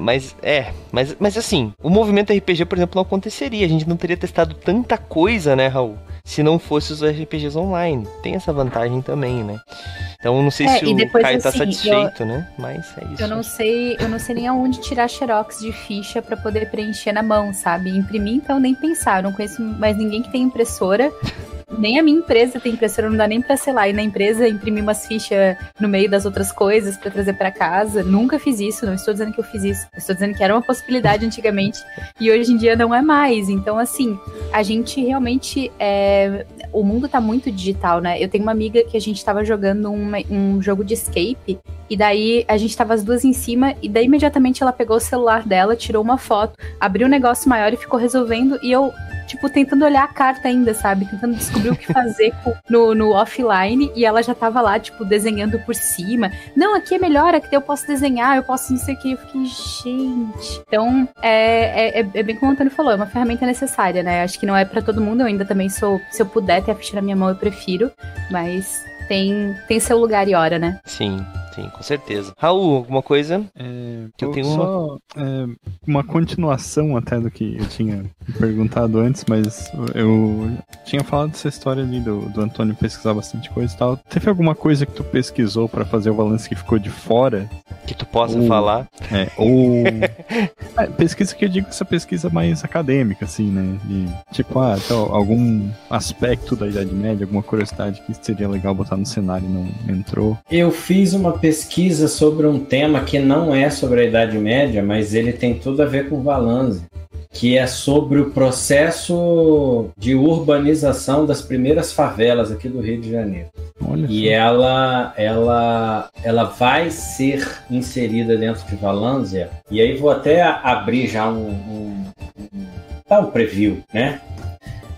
mas, é, mas, mas assim, o movimento RPG, por exemplo, não aconteceria. A gente não teria testado tanta coisa, né, Raul? Se não fosse os RPGs online. Tem essa vantagem também, né? Então não sei é, se o depois, Caio tá assim, satisfeito, eu, né? Mas é isso. Eu não sei, eu não sei nem aonde tirar xerox de ficha para poder preencher na mão, sabe? Imprimir, então nem pensar. Eu não conheço mais ninguém que tem impressora nem a minha empresa tem impressora, não dá nem pra, sei lá, ir na empresa imprimir umas fichas no meio das outras coisas para trazer para casa. Nunca fiz isso, não estou dizendo que eu fiz isso. Estou dizendo que era uma possibilidade antigamente e hoje em dia não é mais. Então, assim, a gente realmente. É... O mundo tá muito digital, né? Eu tenho uma amiga que a gente tava jogando uma, um jogo de escape e daí a gente tava as duas em cima e daí imediatamente ela pegou o celular dela, tirou uma foto, abriu um negócio maior e ficou resolvendo e eu tipo, tentando olhar a carta ainda, sabe? Tentando descobrir o que fazer no, no offline e ela já tava lá, tipo, desenhando por cima. Não, aqui é melhor, aqui eu posso desenhar, eu posso não sei o que. Eu fiquei, gente. Então, é, é, é bem como o Antônio falou, é uma ferramenta necessária, né? Acho que não é para todo mundo, eu ainda também sou, se eu puder ter a ficha na minha mão, eu prefiro, mas tem, tem seu lugar e hora, né? Sim. Sim, com certeza. Raul, alguma coisa? É, que eu tenho só, uma... É, uma continuação até do que eu tinha perguntado antes, mas eu tinha falado dessa história ali do, do Antônio pesquisar bastante coisa e tal. Teve alguma coisa que tu pesquisou para fazer o balanço que ficou de fora Que tu possa Ou- falar. É, ou. <laughs> É, pesquisa que eu digo essa pesquisa mais acadêmica, assim, né? De, tipo, ah, então, algum aspecto da Idade Média, alguma curiosidade que seria legal botar no cenário e não entrou. Eu fiz uma pesquisa sobre um tema que não é sobre a Idade Média, mas ele tem tudo a ver com Valanze, que é sobre o processo de urbanização das primeiras favelas aqui do Rio de Janeiro. Olha E só. ela, ela, ela vai ser inserida dentro de Valânsia. E aí vou até abrir já um, um, um, tá, um preview, né?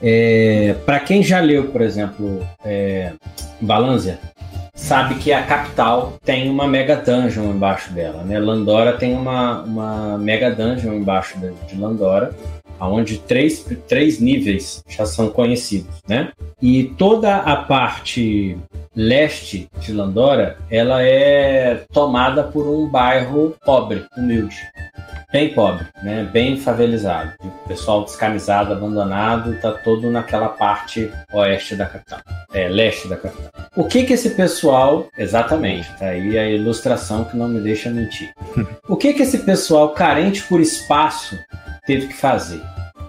É, Para quem já leu, por exemplo, é, Valânsia, sabe que a capital tem uma mega dungeon embaixo dela, né? Landora tem uma, uma mega dungeon embaixo de, Landora, onde três, três níveis já são conhecidos, né? E toda a parte leste de Landora, ela é tomada por um bairro pobre, humilde. Bem pobre, né? bem favelizado. O pessoal descamisado, abandonado, está todo naquela parte oeste da capital, é, leste da capital. O que que esse pessoal, exatamente, tá aí a ilustração que não me deixa mentir. <laughs> o que que esse pessoal carente por espaço teve que fazer?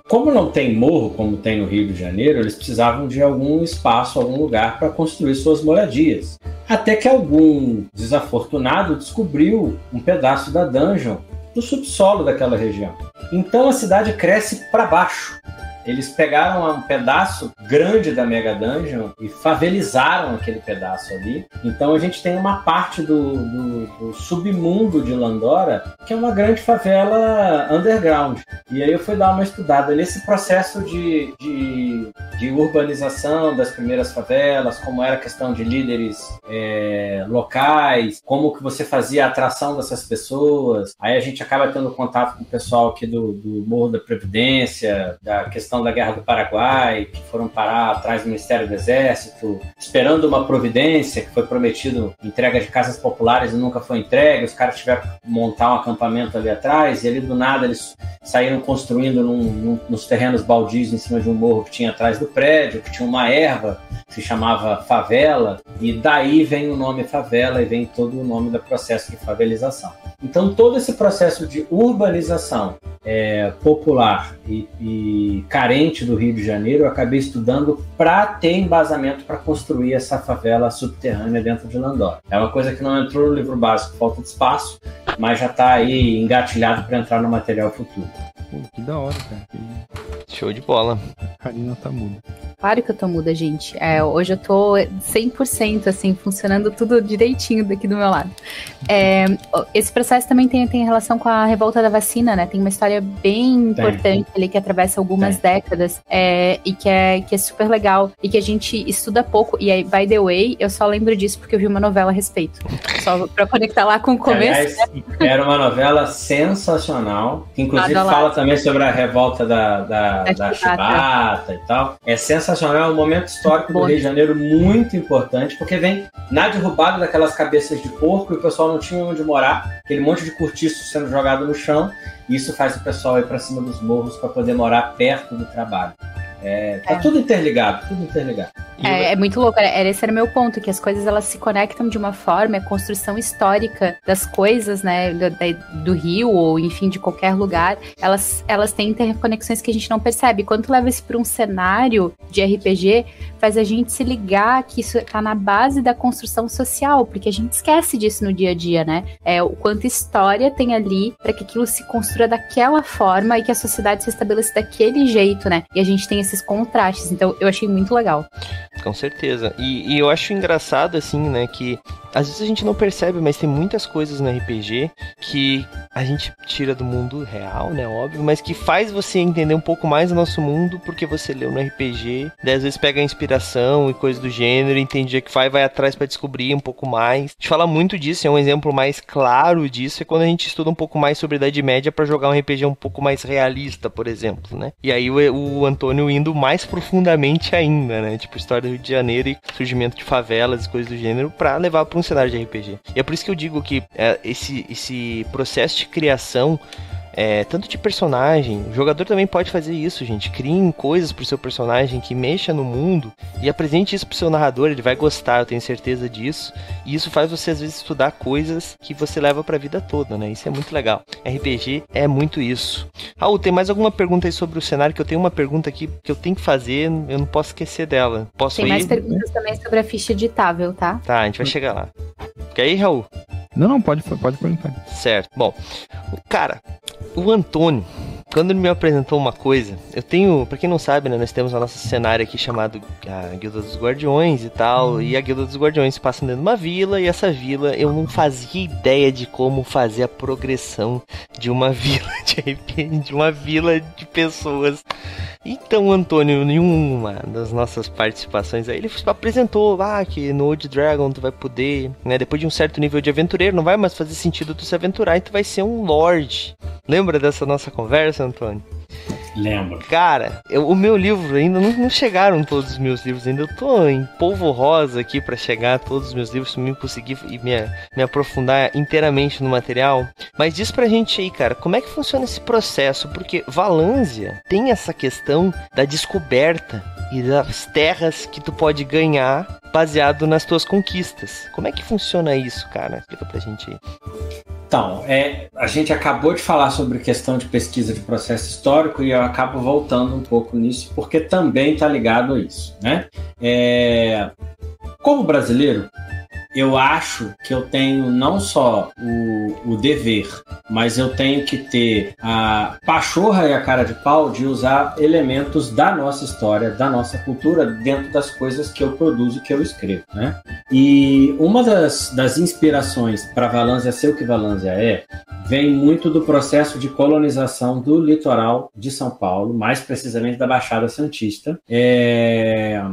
Como não tem morro, como tem no Rio de Janeiro, eles precisavam de algum espaço, algum lugar para construir suas moradias. Até que algum desafortunado descobriu um pedaço da dungeon no subsolo daquela região. Então a cidade cresce para baixo. Eles pegaram um pedaço grande da Mega Dungeon e favelizaram aquele pedaço ali. Então a gente tem uma parte do, do- do submundo de Landora que é uma grande favela underground. E aí eu fui dar uma estudada nesse processo de, de, de urbanização das primeiras favelas, como era a questão de líderes é, locais, como que você fazia a atração dessas pessoas. Aí a gente acaba tendo contato com o pessoal aqui do, do Morro da Previdência, da questão da Guerra do Paraguai, que foram parar atrás do Ministério do Exército, esperando uma providência que foi prometido entrega de casas populares e nunca foi entregue. Os caras tiveram que montar um acampamento ali atrás e ali do nada eles saíram construindo num- num- nos terrenos baldios em cima de um morro que tinha atrás do prédio, que tinha uma erva que se chamava favela, e daí vem o nome favela e vem todo o nome do processo de favelização. Então, todo esse processo de urbanização é, popular e, e do Rio de Janeiro, eu acabei estudando para ter embasamento para construir essa favela subterrânea dentro de Landora. É uma coisa que não entrou no livro básico, falta de espaço, mas já está aí engatilhado para entrar no material futuro. Pô, que da hora, cara. Show de bola. a Karina tá muda. Claro que eu tô muda, gente. É, hoje eu tô 100% assim, funcionando tudo direitinho daqui do meu lado. É, esse processo também tem, tem relação com a revolta da vacina, né? Tem uma história bem Tem. importante ali que atravessa algumas décadas é, e que é, que é super legal e que a gente estuda pouco. E aí, by the way, eu só lembro disso porque eu vi uma novela a respeito. Só pra conectar lá com o começo. Aliás, era uma novela sensacional, que inclusive fala também sobre a revolta da, da, Da da chibata e tal. É sensacional, é um momento histórico do. Rio de Janeiro muito importante, porque vem na derrubada daquelas cabeças de porco e o pessoal não tinha onde morar, aquele monte de cortiço sendo jogado no chão, e isso faz o pessoal ir para cima dos morros para poder morar perto do trabalho. É, tá É. tudo interligado, tudo interligado. É, é muito louco, era, esse era o meu ponto, que as coisas elas se conectam de uma forma, é a construção histórica das coisas, né, do, do Rio ou enfim de qualquer lugar, elas, elas têm interconexões que a gente não percebe. Quando tu leva isso para um cenário de RPG, faz a gente se ligar que isso tá na base da construção social, porque a gente esquece disso no dia a dia, né? É o quanto história tem ali para que aquilo se construa daquela forma e que a sociedade se estabeleça daquele jeito, né? E a gente tem esses contrastes. Então eu achei muito legal. Com certeza. E, e eu acho engraçado, assim, né, que às vezes a gente não percebe, mas tem muitas coisas no RPG que a gente tira do mundo real, né, óbvio, mas que faz você entender um pouco mais o nosso mundo porque você leu no RPG. Daí às vezes pega inspiração e coisas do gênero, entende o que vai, vai atrás pra descobrir um pouco mais. A gente fala muito disso, é um exemplo mais claro disso, é quando a gente estuda um pouco mais sobre a Idade Média pra jogar um RPG um pouco mais realista, por exemplo, né? E aí o, o Antônio indo mais profundamente ainda, né? Tipo, história do Rio de Janeiro e surgimento de favelas e coisas do gênero pra levar pra cenário de RPG. E é por isso que eu digo que é, esse, esse processo de criação é, tanto de personagem, o jogador também pode fazer isso, gente. Criem coisas pro seu personagem que mexa no mundo e apresente isso pro seu narrador, ele vai gostar, eu tenho certeza disso. E isso faz você às vezes estudar coisas que você leva pra vida toda, né? Isso é muito legal. RPG é muito isso. Raul, tem mais alguma pergunta aí sobre o cenário? Que eu tenho uma pergunta aqui que eu tenho que fazer, eu não posso esquecer dela. Posso Tem ir? mais perguntas também sobre a ficha editável, tá? Tá, a gente vai chegar lá. Quer ir, Raul? Não, não, pode, pode perguntar. Certo. Bom, o cara, o Antônio, quando ele me apresentou uma coisa, eu tenho, pra quem não sabe, né, nós temos a nossa cenário aqui chamado a Guilda dos Guardiões e tal, e a Guilda dos Guardiões passa dentro de uma vila, e essa vila eu não fazia ideia de como fazer a progressão de uma <laughs> vila de RPG, de uma vila de pessoas. Então, Antônio, em uma das nossas participações aí, ele apresentou, ah, que no Old Dragon tu vai poder, né, depois de um certo nível de aventureiro, não vai mais fazer sentido tu se aventurar e tu vai ser um lord. Lembra dessa nossa conversa, Antônio? Lembro. Cara, eu- o meu livro ainda não, não chegaram todos os meus livros ainda. Eu tô em polvo rosa aqui pra chegar a todos os meus livros pra mim conseguir e me, me aprofundar inteiramente no material. Mas diz pra gente aí, cara, como é que funciona esse processo? Porque Valânsia tem essa questão da descoberta e das terras que tu pode ganhar baseado nas tuas conquistas. Como é que funciona isso, cara? Explica pra gente aí. Então, é, a gente acabou de falar sobre questão de pesquisa de processo histórico e eu acabo voltando um pouco nisso, porque também está ligado a isso. Né? É, como brasileiro, eu acho que eu tenho não só o, o dever, mas eu tenho que ter a pachorra e a cara de pau de usar elementos da nossa história, da nossa cultura, dentro das coisas que eu produzo que eu escrevo. Né? E uma das, das inspirações para Valânsia ser o que Valânsia é, vem muito do processo de colonização do litoral de São Paulo, mais precisamente da Baixada Santista. É,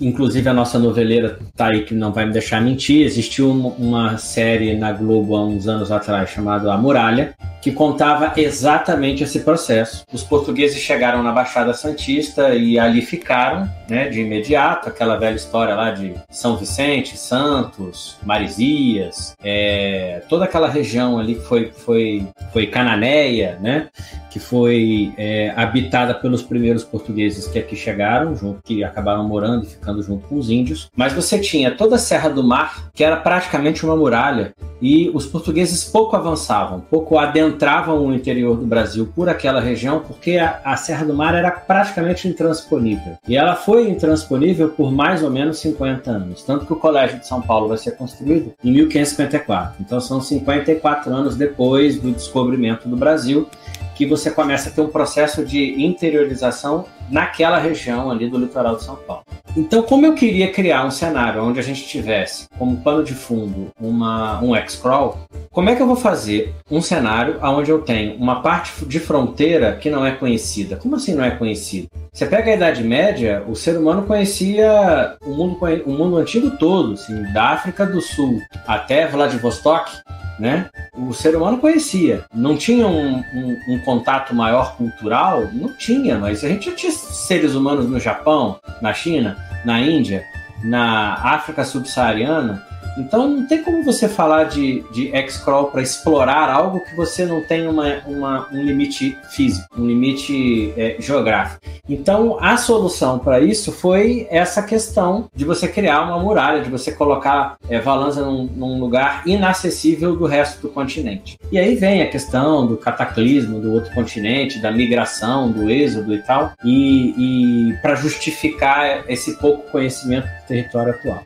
Inclusive a nossa noveleira tá aí que não vai me deixar mentir. Existiu uma, série na Globo há uns anos atrás chamada A Muralha, que contava exatamente esse processo. Os portugueses chegaram na Baixada Santista e ali ficaram, né, de imediato, aquela velha história lá de São Vicente, Santos, Marizias, é, toda aquela região ali que foi, foi, foi Cananéia, né, que foi é, habitada pelos primeiros portugueses que aqui chegaram, junto, que acabaram morando e ficando junto com os índios. Mas você tinha toda a Serra do Mar, que era praticamente uma muralha, e os portugueses pouco avançavam, pouco adentravam o interior do Brasil por aquela região, porque a, a Serra do Mar era praticamente intransponível. E ela foi intransponível por mais ou menos 50 anos. Tanto que o Colégio de São Paulo vai ser construído em 1554. Então são 54 anos depois do descobrimento do Brasil que você começa a ter um processo de interiorização naquela região ali do litoral de São Paulo. Então, como eu queria criar um cenário onde a gente tivesse como pano de fundo uma, um X-Crawl, como é que eu vou fazer um cenário onde eu tenho uma parte de fronteira que não é conhecida? Como assim não é conhecida? Você pega a Idade Média, o ser humano conhecia o mundo, o mundo antigo todo, assim, da África do Sul até Vladivostok, né? O ser humano conhecia. Não tinha um, um, um, contato maior cultural? Não tinha, mas a gente já tinha seres humanos no Japão, na China, na Índia, na África subsaariana. Então não tem como você falar de, de X-Crawl para explorar algo que você não tem uma, uma, um limite físico, um limite é, geográfico. Então a solução para isso foi essa questão de você criar uma muralha, de você colocar é, Valanza num, num lugar inacessível do resto do continente. E aí vem a questão do cataclismo do outro continente, da migração, do êxodo e tal, e, e para justificar esse pouco conhecimento do território atual.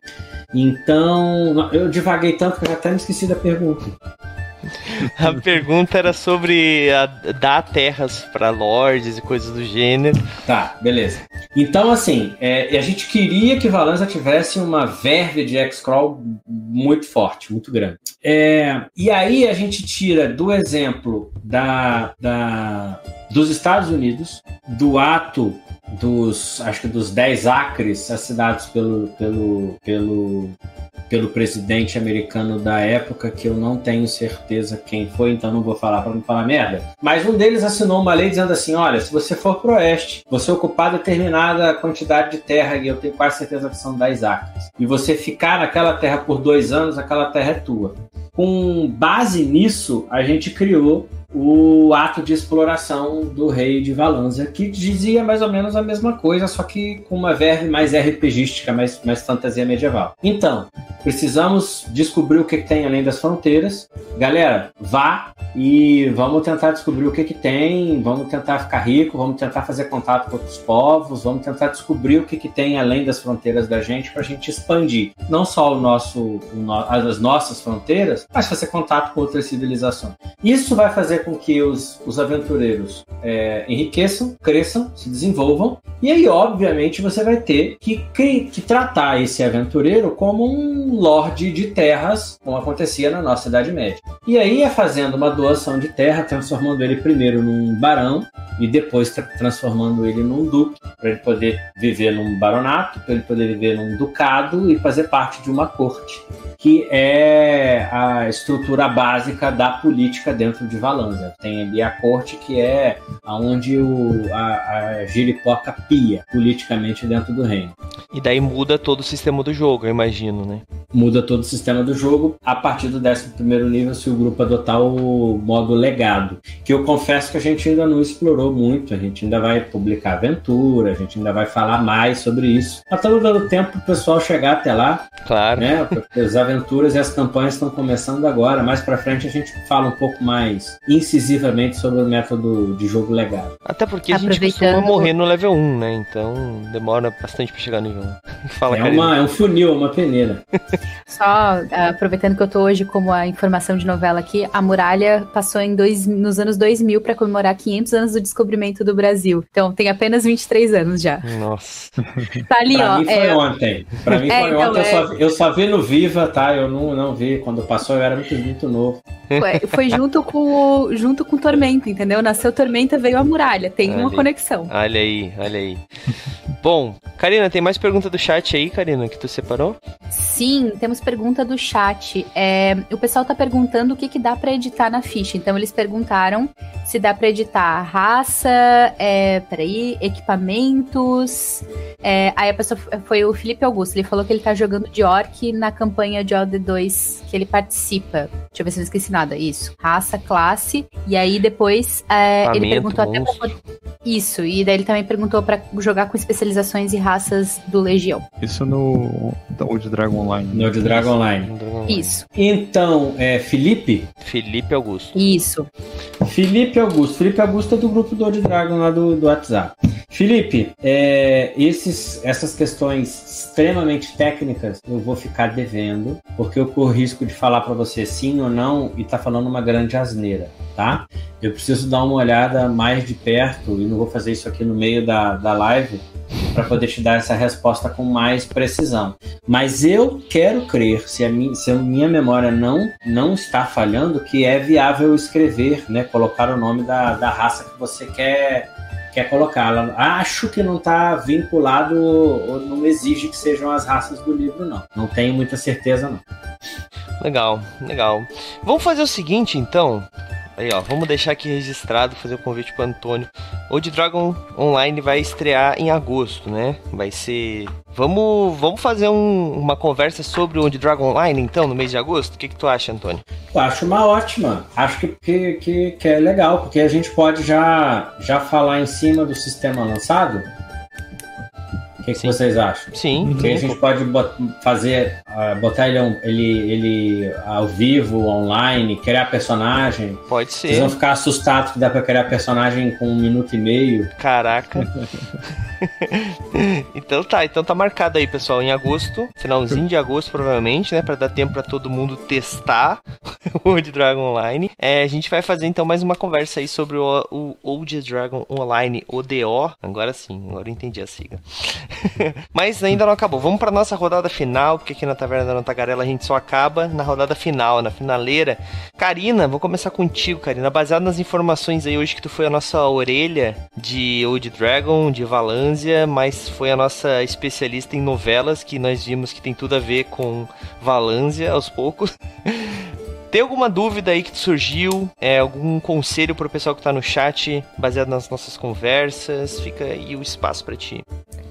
Então, eu divaguei tanto que eu até me esqueci da pergunta. A pergunta era sobre a, dar terras para lords e coisas do gênero. Tá, beleza. Então, assim, é, a gente queria que Valanza tivesse uma verve de X-Crawl muito forte, muito grande. É, e aí a gente tira do exemplo da, da, dos Estados Unidos, do ato dos, acho que dos 10 acres assinados pelo, pelo, pelo, pelo presidente americano da época, que eu não tenho certeza quem foi, então não vou falar para não falar merda. Mas um deles assinou uma lei dizendo assim: olha, se você for pro oeste, você ocupar determinada quantidade de terra, e eu tenho quase certeza que são 10 acres, e você ficar naquela terra por dois anos, aquela terra é tua. Com base nisso, a gente criou o ato de exploração do rei de Valanza, que dizia mais ou menos a mesma coisa, só que com uma verve mais RPGística, mais, mais fantasia medieval. Então, precisamos descobrir o que, que tem além das fronteiras. Galera, vá e vamos tentar descobrir o que, que tem, vamos tentar ficar rico, vamos tentar fazer contato com outros povos, vamos tentar descobrir o que, que tem além das fronteiras da gente para a gente expandir não só o nosso, o no, as nossas fronteiras, mas fazer contato com outras civilizações. Isso vai fazer com que os, os aventureiros é, enriqueçam, cresçam, se desenvolvam, e aí, obviamente, você vai ter que, que, tratar esse aventureiro como um lorde de terras, como acontecia na nossa Idade Média. E aí é fazendo uma doação de terra, transformando ele primeiro num barão e depois tra transformando ele num duque, para ele poder viver num baronato, para ele poder viver num ducado e fazer parte de uma corte que é a estrutura básica da política dentro de Tem ali a corte que é onde o, a, a giripoca pia politicamente dentro do reino. E daí muda todo o sistema do jogo, eu imagino, né? Muda todo o sistema do jogo a partir do 11 nível se o grupo adotar o modo legado. Que eu confesso que a gente ainda não explorou muito, a gente ainda vai publicar aventura, a gente ainda vai falar mais sobre isso. Tá todo dando tempo pro pessoal chegar até lá. Claro. Né? As aventuras e as campanhas estão começando agora. Mais pra frente a gente fala um pouco mais incisivamente sobre o método de jogo legado. Até porque a gente costuma morrer no level 1, né? Então demora bastante pra chegar no nível 1. <laughs> Fala, é, uma, é um funil, uma peneira. Só uh, aproveitando que eu tô hoje como a informação de novela aqui, a muralha passou em dois, nos anos 2000 para comemorar 500 anos do descobrimento do Brasil. Então tem apenas 23 anos já. Nossa. Tá ali, pra ó. Mim foi é... ontem. Pra mim é, foi então, ontem. É... Eu, só, eu só vi no Viva, tá? Eu não, não vi. Quando passou eu era muito, muito novo. Foi, foi junto com o, junto com Tormenta, entendeu? Nasceu Tormenta, veio a muralha. Tem olha uma aí. conexão. Olha aí, olha aí. Bom, Karina, tem mais pergunta do chat aí, Karina, que tu separou? Sim, temos pergunta do chat. É, o pessoal tá perguntando o que, que dá para editar na ficha. Então, eles perguntaram se dá para editar raça, é, peraí, equipamentos. É, aí a pessoa foi o Felipe Augusto. Ele falou que ele tá jogando de orc na campanha de OD2 que ele participa. Deixa eu ver se eu não esqueci nada. Isso. Raça, classe. E aí depois é, ele perguntou até pra... Isso. E daí ele também perguntou para jogar com especializações e raças do Legião. Isso no Old Dragon Online. No Old Dragon Online. Isso. Então, é Felipe? Felipe Augusto. Isso. Felipe Augusto. Felipe Augusto é do grupo do Old Dragon lá do, do WhatsApp. Felipe, é, esses, essas questões extremamente técnicas eu vou ficar devendo, porque eu corro risco de falar para você sim ou não e tá falando uma grande asneira, tá? Eu preciso dar uma olhada mais de perto e não vou fazer isso aqui no meio da, da live para poder te dar essa resposta com mais precisão. Mas eu quero crer, se a minha, se a minha memória não, não está falhando, que é viável escrever, né, colocar o nome da, da raça que você quer quer colocá-la. Acho que não está vinculado ou não exige que sejam as raças do livro, não. Não tenho muita certeza, não. Legal, legal. Vamos fazer o seguinte, então. Aí, ó, vamos deixar aqui registrado, fazer o convite pro Antônio. O de Dragon Online vai estrear em agosto, né? Vai ser. Vamos, vamos fazer um, uma conversa sobre o de Dragon Online, então, no mês de agosto? O que, que tu acha, Antônio? Eu acho uma ótima. Acho que, que, que, que é legal, porque a gente pode já, já falar em cima do sistema lançado que, que vocês acham? Sim. Que a gente pode fazer, uh, botar ele, ele, ele ao vivo, online, criar personagem. Pode ser. Vocês vão ficar assustados que dá pra criar personagem com um minuto e meio. Caraca. <laughs> <laughs> então tá, então tá marcado aí, pessoal, em agosto, finalzinho de agosto provavelmente, né, para dar tempo para todo mundo testar <laughs> o Old Dragon Online. É, a gente vai fazer então mais uma conversa aí sobre o, o Old Dragon Online, ODO. Agora sim, agora eu entendi a sigla. <laughs> Mas ainda não acabou. Vamos para nossa rodada final, porque aqui na Taverna da Tagarela a gente só acaba na rodada final, na finaleira. Karina, vou começar contigo, Karina. Baseado nas informações aí hoje que tu foi a nossa orelha de Old Dragon, de Mas foi a nossa especialista em novelas, que nós vimos que tem tudo a ver com Valância aos poucos. <laughs> Tem alguma dúvida aí que surgiu? É, algum conselho pro pessoal que tá no chat, baseado nas nossas conversas? Fica aí o espaço para ti.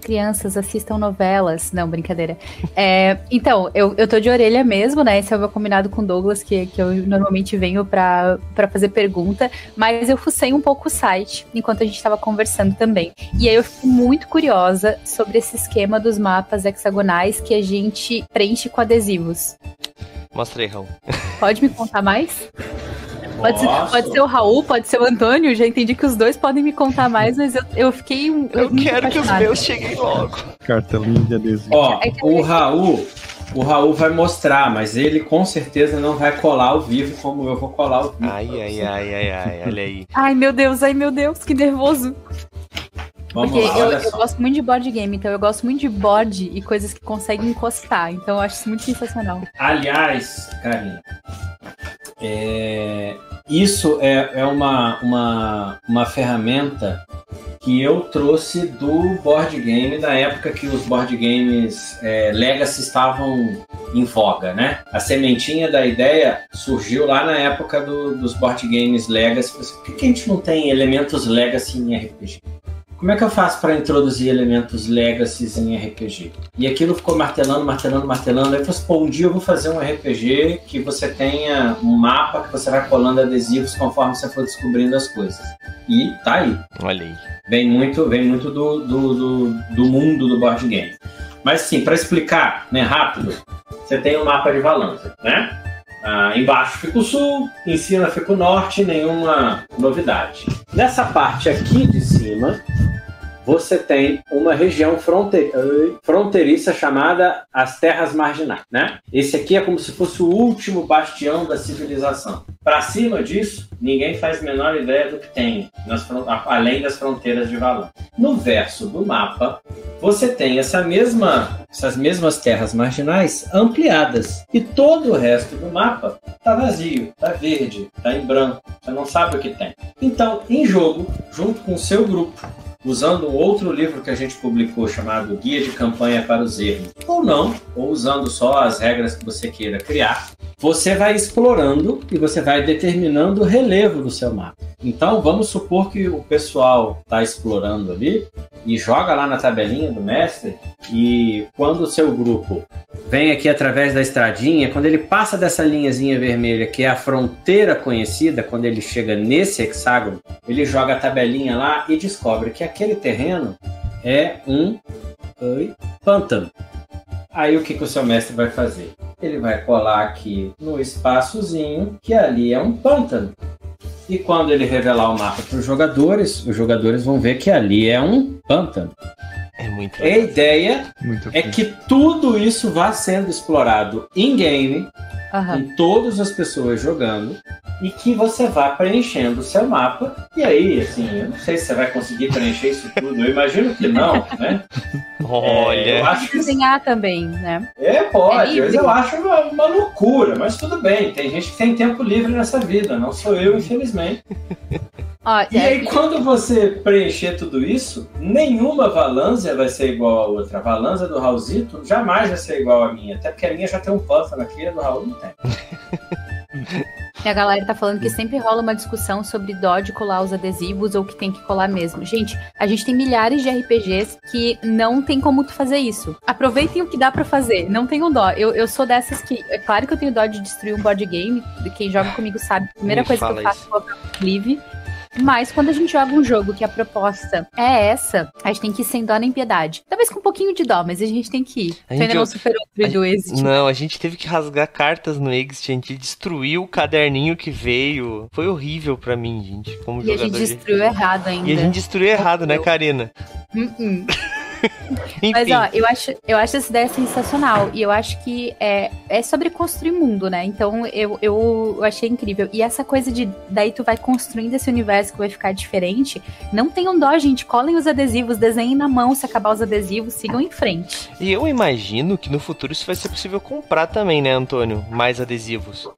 Crianças assistam novelas. Não, brincadeira. É, então, eu, eu tô de orelha mesmo, né? Esse é o meu combinado com o Douglas, que, que eu normalmente venho pra, pra fazer pergunta. Mas eu fucei um pouco o site enquanto a gente tava conversando também. E aí eu fico muito curiosa sobre esse esquema dos mapas hexagonais que a gente preenche com adesivos. Mostra aí, Raul. Pode me contar mais? <laughs> Pode ser, pode ser, o Raul, pode ser o Antônio. Já entendi que os dois podem me contar mais, mas eu, eu fiquei. Eu, eu quero que os meus cheguem logo. Cartelinha de adesivo. Ó, é o Raul. O Raul vai mostrar, mas ele com certeza não vai colar ao vivo como eu vou colar ao vivo. Ai, ai, ai, ai, ai, olha aí. Ai, meu Deus, ai, meu Deus, que nervoso. Vamos Porque lá, eu, olha eu só. gosto muito de board game, então eu gosto muito de board e coisas que conseguem encostar. Então eu acho isso muito sensacional. Aliás, Karina, é, isso é, é uma, uma, uma ferramenta que eu trouxe do board game da época que os board games é, Legacy estavam em voga, né? A sementinha da ideia surgiu lá na época do- dos board games Legacy. Por que, a gente não tem elementos Legacy em RPG? Como é que eu faço para introduzir elementos Legacy em RPG? E aquilo ficou martelando, martelando, martelando. Aí eu falei, assim, pô, um dia eu vou fazer um RPG que você tenha um mapa que você vai colando adesivos conforme você for descobrindo as coisas. E tá aí. Olha aí. Vem muito, vem muito do, do, do, do mundo do board game. Mas sim, para explicar né, rápido, você tem um mapa de Valância, né? Ah, embaixo fica o sul, em cima fica o norte, nenhuma novidade. Nessa parte aqui de cima, você tem uma região fronte- ai, fronteiriça chamada as Terras Marginais, né? Esse aqui é como se fosse o último bastião da civilização. Para cima disso, ninguém faz menor ideia do que tem, nas além das fronteiras de Valão. No verso do mapa, você tem essa mesma, essas mesmas terras marginais ampliadas. E todo o resto do mapa está vazio, está verde, está em branco. Você não sabe o que tem. Então, em jogo, junto com o seu grupo, usando outro livro que a gente publicou chamado Guia de Campanha para os Erros, ou não, ou usando só as regras que você queira criar, você vai explorando e você vai determinando o relevo do seu mapa. Então, vamos supor que o pessoal está explorando ali e joga lá na tabelinha do mestre e quando o seu grupo vem aqui através da estradinha, quando ele passa dessa linhazinha vermelha, que é a fronteira conhecida, quando ele chega nesse hexágono, ele joga a tabelinha lá e descobre que aquele terreno é um oi, pântano. Aí o que, que o seu mestre vai fazer? Ele vai colar aqui no espaçozinho que ali é um pântano. E quando ele revelar o mapa para os jogadores, os jogadores vão ver que ali é um pântano. É muito A ideia Muito é que tudo isso vá sendo explorado em-game, Aham. com todas as pessoas jogando, e que você vá preenchendo o seu mapa. E aí, assim, eu não sei se você vai conseguir preencher isso tudo, eu imagino que não, né? <laughs> É, eu Olha. acho que Desenhar também, né? é, pode, É mas eu acho uma, uma loucura, mas tudo bem, tem gente que tem tempo livre nessa vida, não sou eu, infelizmente. <laughs> Ó, E é, aí, quando você preencher tudo isso, nenhuma Valância vai ser igual a outra. A Valância do Raulzito jamais vai ser igual a minha, até porque a minha já tem um pântano aqui, a do Raul não tem. <laughs> E a galera tá falando que sempre rola uma discussão sobre dó de colar os adesivos ou que tem que colar mesmo. Gente, a gente tem milhares de RPGs que não tem como tu fazer isso. Aproveitem o que dá pra fazer, não tenham dó. Eu, eu sou dessas que. É claro que eu tenho dó de destruir um board game. Quem joga comigo sabe. A primeira Me coisa que eu faço é colocar o sleeve. Mas quando a gente joga um jogo que a proposta é essa, a gente tem que ir sem dó nem piedade. Talvez com um pouquinho de dó, mas a gente tem que ir. A Tu ainda gente- não superou o a do Exit. Não, a gente teve que rasgar cartas no Exit, a gente destruiu o caderninho que veio. Foi horrível pra mim, gente, como E a jogador gente de- destruiu errado ainda. E a gente destruiu errado, né, Karina? Uh-uh. Enfim, Mas ó, eu acho, eu acho essa ideia sensacional. E eu acho que é, é sobre construir mundo, né? Então eu, eu achei incrível. E essa coisa de daí tu vai construindo esse universo que vai ficar diferente. Não tenham dó, gente. Colhem os adesivos, desenhem na mão se acabar os adesivos, sigam em frente. e eu imagino que no futuro isso vai ser possível comprar também, né, Antônio? Mais adesivos.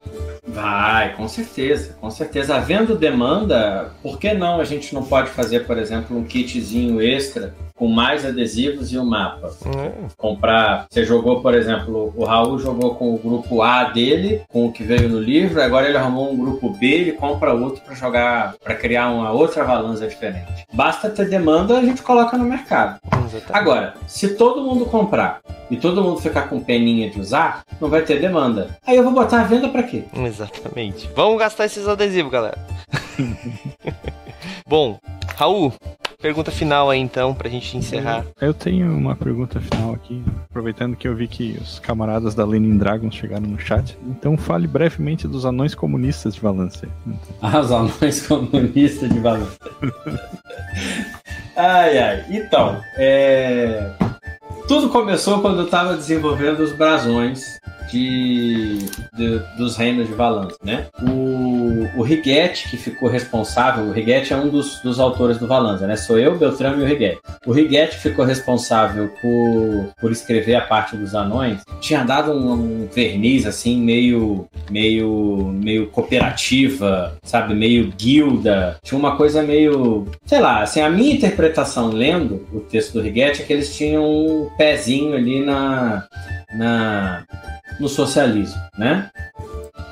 Vai, com certeza, com certeza. Havendo demanda, por que não a gente não pode fazer, por exemplo, um kitzinho extra com mais adesivos e um mapa? Hum, comprar. Você jogou, por exemplo, o Raul jogou com o grupo A dele, com o que veio no livro, agora ele arrumou um grupo B, ele compra outro para jogar, para criar uma outra balança diferente. Basta ter demanda, a gente coloca no mercado. Exatamente. Agora, se todo mundo comprar e todo mundo ficar com peninha de usar, não vai ter demanda. Aí eu vou botar a venda pra quê? Exatamente. Vamos gastar esses adesivos, galera. <laughs> Bom, Raul, pergunta final aí então, pra gente encerrar. Eu tenho uma pergunta final aqui, aproveitando que eu vi que os camaradas da Lenin Dragons chegaram no chat. Então fale brevemente dos anões comunistas de Valência. Ah, <laughs> os anões comunistas de Valência. <laughs> ai, ai. Então, é... tudo começou quando eu estava desenvolvendo os brasões de, de, dos reinos de Valance, né? O, o Righetti, que ficou responsável, o Righetti é um dos, dos autores do Valanza, né? Sou eu, Beltrame e o Righetti. O Righetti ficou responsável por, por escrever a parte dos anões. Tinha dado um, um verniz, assim, meio, meio, meio cooperativa, sabe? Meio guilda. Tinha uma coisa meio, sei lá, assim, a minha interpretação lendo o texto do Righetti é que eles tinham um pezinho ali na, na no socialismo, né?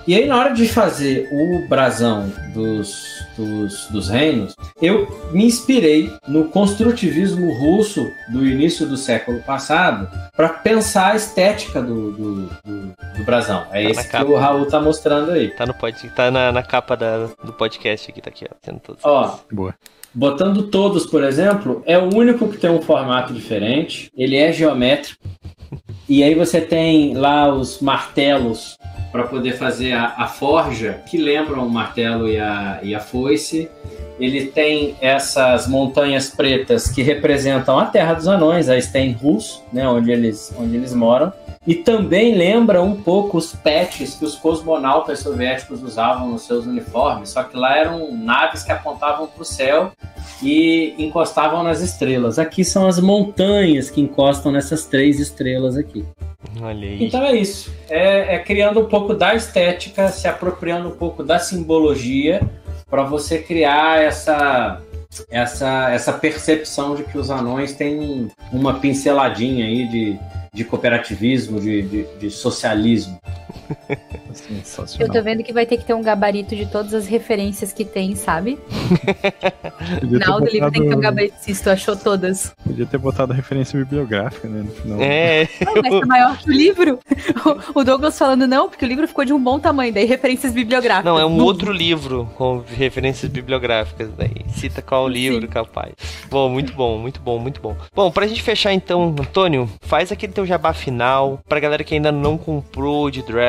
E aí, na hora de fazer o brasão dos, dos, dos reinos, eu me inspirei no construtivismo russo do início do século passado para pensar a estética do, do, do, do brasão. É Tá esse que capa. o Raul tá mostrando aí. Tá no pod, tá na, na capa da, do podcast aqui, tá aqui, ó. Sendo todos. Ó, Boa. Botando todos, por exemplo, é o único que tem um formato diferente. Ele é geométrico. <laughs> E aí você tem lá os martelos para poder fazer a, a forja, que lembram o martelo e a, e a foice. Ele tem essas montanhas pretas que representam a Terra dos Anões, a Stenhus, né, onde, eles, onde eles moram. E também lembra um pouco os patches que os cosmonautas soviéticos usavam nos seus uniformes, só que lá eram naves que apontavam para o céu e encostavam nas estrelas. Aqui são as montanhas que encostam nessas três estrelas aqui. Olha aí. Então é isso. É, é criando um pouco da estética, se apropriando um pouco da simbologia para você criar essa essa essa percepção de que os anões têm uma pinceladinha aí de, de cooperativismo, de, de, de socialismo. Eu Sensacional. tô vendo que vai ter que ter um gabarito de todas as referências que tem, sabe? <laughs> Ter, Final do livro tem que ter um gabarito, se tu achou todas. podia ter botado referência bibliográfica, né? No final. É, Não, mas tá maior que o livro. O Douglas falando não, porque o livro ficou de um bom tamanho, daí referências bibliográficas. não, é um outro livro com referências bibliográficas daí. Cita qual livro, capaz. Bom, muito bom, muito bom, muito bom. Bom, pra gente fechar então, Antônio, faz aquele teu jabá final pra galera que ainda não comprou de Dragon.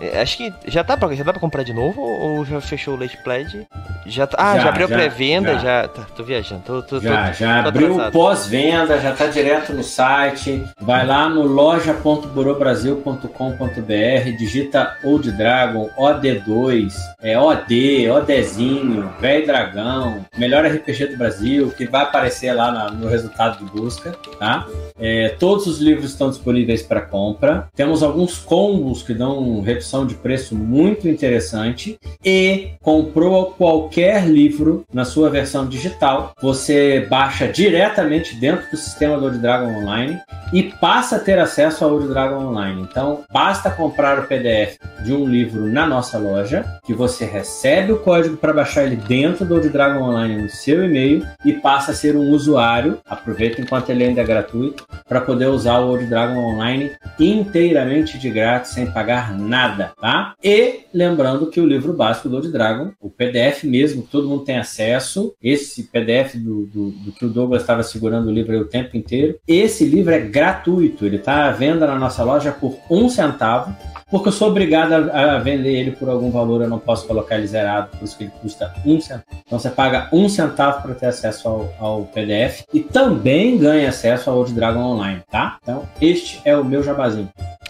É, acho que já tá pra, já dá pra comprar de novo ou já fechou o Late Pledge? Já tá, ah, já, Já, abriu pré-venda, já. já. Tá, tô viajando. Tô, tô, Já, tô, já tô abriu pós-venda, já está direto no site. Vai lá no loja.burobrasil.com.br, digita Old Dragon, OD2, é OD, ODzinho, Velho Dragão, melhor RPG do Brasil, que vai aparecer lá na- no resultado de busca, tá? É, todos os livros estão disponíveis para compra. Temos alguns combos que dão redução de preço muito interessante. E comprou qualquer livro na sua versão digital, você baixa diretamente dentro do sistema do Old Dragon Online e passa a ter acesso ao Old Dragon Online. Então, basta comprar o PDF de um livro na nossa loja, que você recebe o código para baixar ele dentro do Old Dragon Online no seu e-mail e passa a ser um usuário. Aproveita enquanto ele ainda é gratuito para poder usar o Old Dragon Online inteiramente de grátis, sem pagar nada, tá? E lembrando que o livro básico do Old Dragon, o PDF mesmo, todo mundo tem acesso, esse PDF do, do, do que o Douglas estava segurando o livro o tempo inteiro, esse livro é gratuito, ele está à venda na nossa loja por um centavo, porque eu sou obrigado a, a vender ele por algum valor, eu não posso colocar ele zerado, por isso que ele custa um centavo. Então você paga um centavo para ter acesso ao, ao PDF e também ganha acesso ao Old Dragon Online, tá? Então este é o meu jabazinho.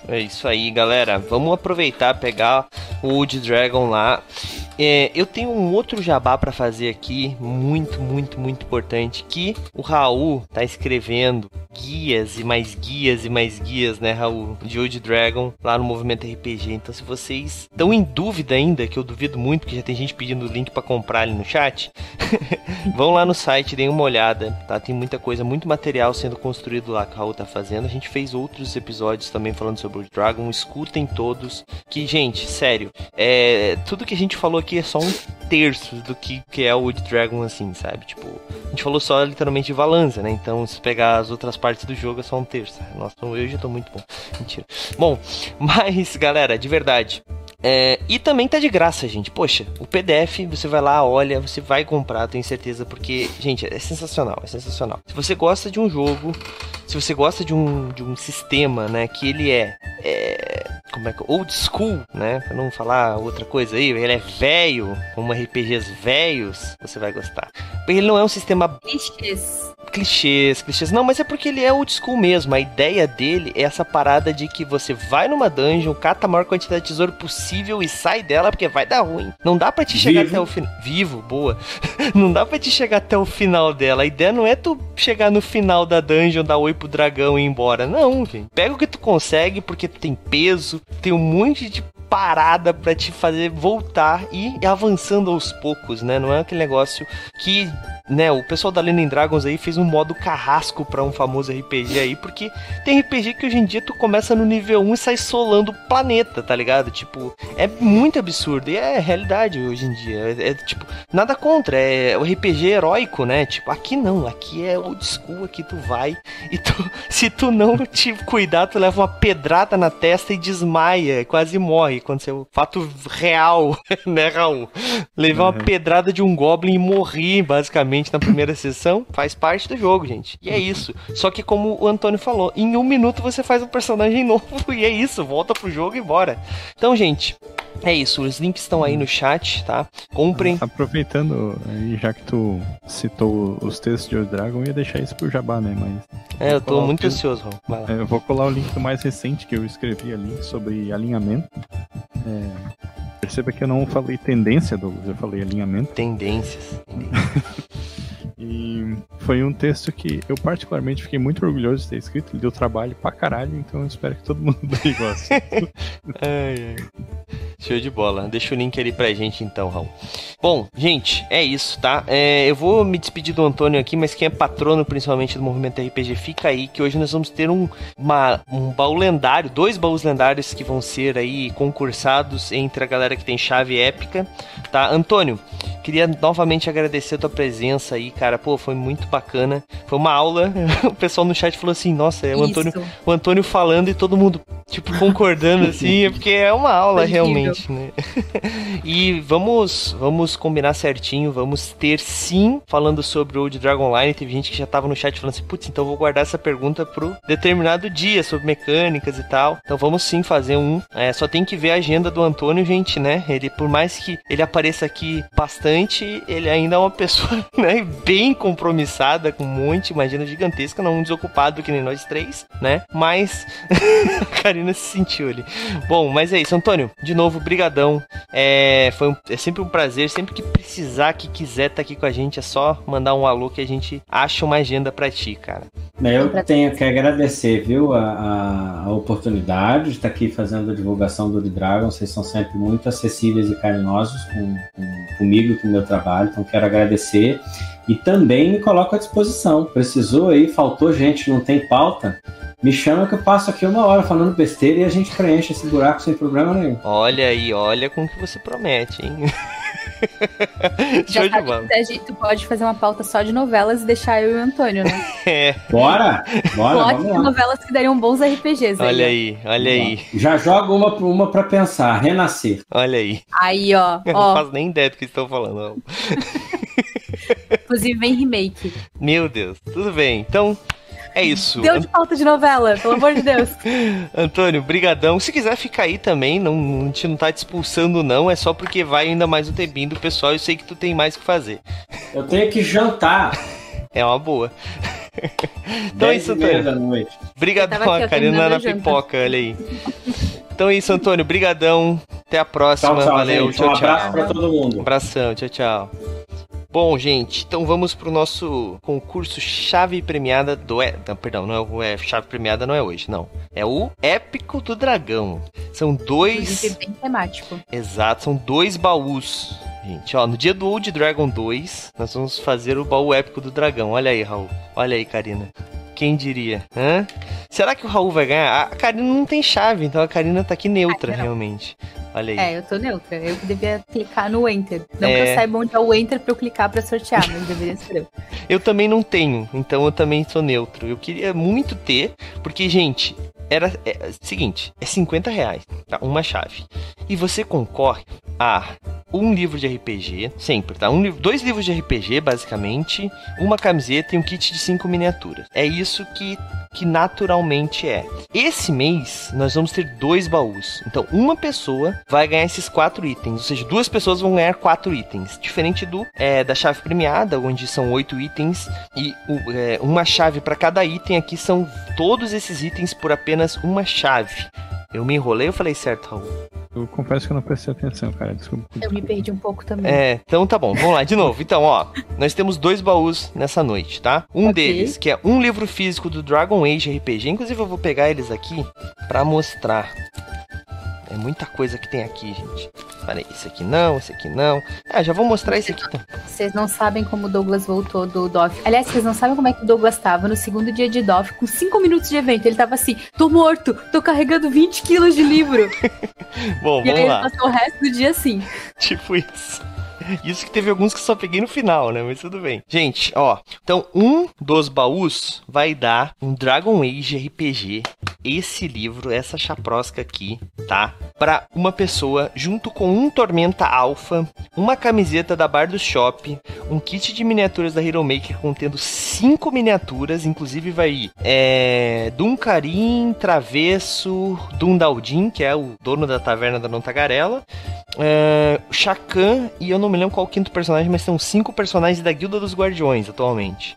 É isso aí, galera. Vamos aproveitar, pegar o Wood Dragon lá. É, eu tenho um outro jabá pra fazer aqui, muito, muito, muito importante, que o Raul tá escrevendo guias e mais guias e mais guias, né, Raul, de Old Dragon lá no Movimento RPG. Então, se vocês estão em dúvida ainda, que eu duvido muito, que já tem gente pedindo o link pra comprar ali no chat, <laughs> vão lá no site, deem uma olhada, tá? Tem muita coisa, muito material sendo construído lá que o Raul tá fazendo. A gente fez outros episódios também falando sobre o Dragon, escutem todos. Que, gente, sério, é, tudo que a gente falou aqui é só um terço do que, que é o Wood Dragon, assim, sabe? Tipo, gente falou só literalmente de Valanza, né? Então, se pegar as outras partes do jogo, é só um terço. Nossa, eu já tô muito bom. Mentira. Bom, <laughs> mas, galera, de verdade, é, e também tá de graça, gente. Poxa, o PDF, você vai lá, olha, você vai comprar, tenho certeza, porque, gente, é sensacional, é sensacional. Se você gosta de um jogo, se você gosta de um, de um sistema, né, que ele é, é como é que old school, né, pra não falar outra coisa aí, ele é velho, como RPGs velhos, você vai gostar. Porque ele não é um sistema Clichês. clichês, clichês. Não, mas é porque ele é old school mesmo. A ideia dele é essa parada de que você vai numa dungeon, cata a maior quantidade de tesouro possível e sai dela porque vai dar ruim. Não dá pra te chegar Vivo. até o final. Vivo, boa. <laughs> Não dá pra te chegar até o final dela. A ideia não é tu chegar no final da dungeon, dar oi pro dragão e ir embora. Não, gente. Pega o que tu consegue porque tu tem peso, tem um monte de parada pra te fazer voltar e ir avançando aos poucos, né? Não é aquele negócio que, né, o pessoal da Lenin Dragons aí fez um modo carrasco pra um famoso RPG aí, porque tem RPG que hoje em dia tu começa no nível 1 e sai solando o planeta, tá ligado? Tipo, é muito absurdo e é realidade hoje em dia. É, é, tipo, nada contra, é o RPG heróico, né? Tipo, aqui não, aqui é old school, aqui tu vai e tu, <laughs> se tu não te cuidar, tu leva uma pedrada na testa e desmaia, quase morre. Aconteceu fato real, <laughs> né, Raul? Levar uma Uhum. pedrada de um Goblin e morrer, basicamente, na primeira sessão, faz parte do jogo, gente. E é isso. Só que, como o Antônio falou, em um minuto você faz um personagem <laughs> novo e é isso. Volta pro jogo e bora. Então, gente. É isso, os links estão aí no chat, tá? Comprem. Aproveitando, aí, já que tu citou os textos de Old Dragon, eu ia deixar isso pro Jabá, né? Mas É, eu tô muito ansioso, Raul. Vai lá. é, eu vou colar o link do mais recente que eu escrevi ali sobre alinhamento. É, perceba que eu não falei tendência, Douglas, eu falei alinhamento. Tendências. <laughs> E foi um texto que eu particularmente fiquei muito orgulhoso de ter escrito. Ele deu trabalho pra caralho, então eu espero que todo mundo <laughs> goste. Ai, ai. Show de bola. Deixa o link ali pra gente então, Raul. Bom, gente, é isso, tá? É, eu vou me despedir do Antônio aqui, mas quem é patrono principalmente do movimento RPG, fica aí que hoje nós vamos ter um, uma- um baú lendário, dois baús lendários que vão ser aí concursados entre a galera que tem chave épica, tá? Antônio, queria novamente agradecer a tua presença aí, cara. Pô, foi muito bacana. Foi uma aula. <laughs> O pessoal no chat falou assim: nossa, é o Antônio o Antônio falando e todo mundo, tipo, concordando <laughs> assim, é porque é uma aula Foi incrível. realmente, né? <laughs> e vamos, vamos combinar certinho, vamos ter sim, falando sobre o Old Dragon Line, teve gente que já tava no chat falando assim, putz, então eu vou guardar essa pergunta pro determinado dia, sobre mecânicas e tal. Então vamos sim fazer um. É, só tem que ver a agenda do Antônio, gente, né? Ele, por mais que ele apareça aqui bastante, ele ainda é uma <laughs> pessoa, né, bem compromissada, com um monte, uma agenda gigantesca, não um desocupado que nem nós três, né? Mas <laughs> a Karina se sentiu ali. Bom, mas é isso, Antônio. De novo, brigadão. É, foi um- é sempre um prazer. Sempre que precisar, que quiser estar aqui com a gente, é só mandar um alô que a gente acha uma agenda pra ti, cara. Eu tenho que agradecer, viu, a, a- oportunidade de estar aqui fazendo a divulgação do The Dragon. Vocês são sempre muito acessíveis e carinhosos com, com- comigo e com o meu trabalho, então quero agradecer. E também me coloco à disposição. Precisou aí, faltou gente, não tem pauta. Me chama que eu passo aqui uma hora falando besteira e a gente preenche esse buraco sem problema nenhum. Olha aí, olha com o que você promete, hein? <laughs> <laughs> Já Show de sabe bola. que a gente pode fazer uma pauta só de novelas e deixar eu e o Antônio, né? <laughs> É, Bora? Bora, Plot vamos de lá. novelas que dariam bons RPGs. olha aí, olha aí, Já joga uma, uma para pensar, renascer. olha aí. Aí, ó, <laughs> Eu não ó, faço nem ideia do que estão falando. inclusive vem remake. Meu Deus, tudo bem. Então, é isso. Deu de pauta de novela, pelo amor de Deus. <laughs> Antônio, brigadão. Se quiser ficar aí também, não, a gente não tá te expulsando não, é só porque vai ainda mais um tempinho do pessoal e eu sei que tu tem mais o que fazer. Eu tenho que jantar. <laughs> É uma boa. <laughs> Então é isso, Antônio. da noite. Eu Brigadão, tava aqui, a Karina na pipoca, olha aí. Então é isso, Antônio, brigadão. Até a próxima, Tchau, tchau, valeu, gente. tchau, um abraço tchau. para todo mundo. Abração, tchau, tchau. Bom, gente, então vamos pro nosso concurso chave premiada do. E... Não, perdão, não é é, chave premiada, não é hoje, não. É o Épico do Dragão. São dois. Inclusive, bem temático. Exato, são dois baús. Gente, ó, no dia do Old Dragon 2, nós vamos fazer o baú épico do dragão. Olha aí, Raul. Olha aí, Karina. Quem diria? Hã? Será que o Raul vai ganhar? A Karina não tem chave, então a Karina tá aqui neutra, Ah, realmente. Olha aí. É, eu tô neutra. Eu devia clicar no Enter. Não É. que eu saiba onde é o Enter pra eu clicar pra sortear, mas deveria ser eu. <laughs> Eu também não tenho, então eu também sou neutro. Eu queria muito ter, porque, gente, era é, seguinte, é 50 reais, tá? Uma chave. E você concorre a um livro de RPG, sempre, tá? Um, dois livros de RPG, basicamente, uma camiseta e um kit de cinco miniaturas. É isso que, que naturalmente é. Esse mês, nós vamos ter dois baús. Então, uma pessoa vai ganhar esses quatro itens. Ou seja, duas pessoas vão ganhar quatro itens. Diferente do é, da chave premiada, onde são oito itens e é, uma chave para cada item. Aqui são todos esses itens por apenas uma chave. Eu me enrolei ou falei certo, Raul? Eu confesso que eu não prestei atenção, cara. Desculpa. Eu me perdi um pouco também. É, então tá bom, vamos lá, de novo. Então, ó, <laughs> nós temos dois baús nessa noite, tá? Um Ok. deles, que é um livro físico do Dragon Age RPG. Inclusive, eu vou pegar eles aqui pra mostrar. É muita coisa que tem aqui, gente. Peraí, esse aqui não, esse aqui não. Ah, já vou mostrar esse aqui. Então. Vocês não sabem como o Douglas voltou do DOF. Aliás, vocês não sabem como é que o Douglas tava no segundo dia de DOF, com 5 minutos de evento. Ele tava assim: tô morto, tô carregando 20 quilos de livro. <laughs> Bom, e aí vamos ele lá. passou o resto do dia assim. Tipo isso. Isso que teve alguns que só peguei no final, né? Mas tudo bem. Gente, ó. Então, um dos baús vai dar um Dragon Age RPG. Esse livro, essa chaprosca aqui, tá? Pra uma pessoa, junto com um Tormenta Alpha, uma camiseta da Bar do Shop, um kit de miniaturas da Hero Maker contendo cinco miniaturas, inclusive vai é, Duncarim, Travesso, Dundaldin, que é o dono da taverna da Não Tagarela, o Shakan e eu não me lembro qual o quinto personagem, mas são cinco personagens da Guilda dos Guardiões atualmente.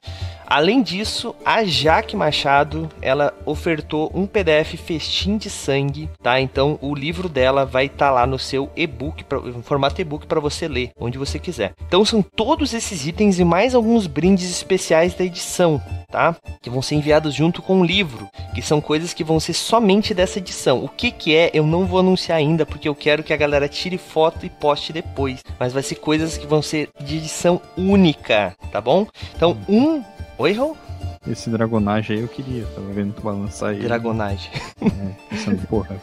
Além disso, a Jaque Machado, ela ofertou um PDF festim de sangue, tá? Então o livro dela vai estar lá no seu e-book, em formato e-book para você ler, onde você quiser. Então são todos esses itens e mais alguns brindes especiais da edição, tá? Que vão ser enviados junto com o livro, que são coisas que vão ser somente dessa edição. O que que é, eu não vou anunciar ainda, porque eu quero que a galera tire foto e poste depois. Mas vai ser coisas que vão ser de edição única, tá bom? Então, um... Oi, Raul? Esse dragonagem aí eu queria. Tava vendo tu balançar aí. Dragonagem. É, pensando, <laughs> porra,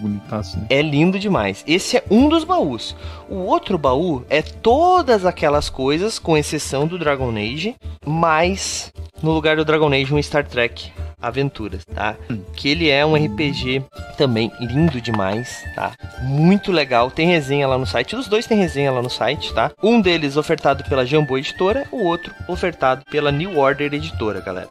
bonitaço, né? É lindo demais. Esse é um dos baús. O outro baú é todas aquelas coisas, com exceção do Dragon Age, mas no lugar do Dragon Age um Star Trek Aventuras, tá? Que ele é um RPG também lindo demais, tá? Muito legal. Tem resenha lá no site. Os dois têm resenha lá no site, tá? Um deles ofertado pela Jambô Editora, o outro ofertado pela New Order Editora, galera.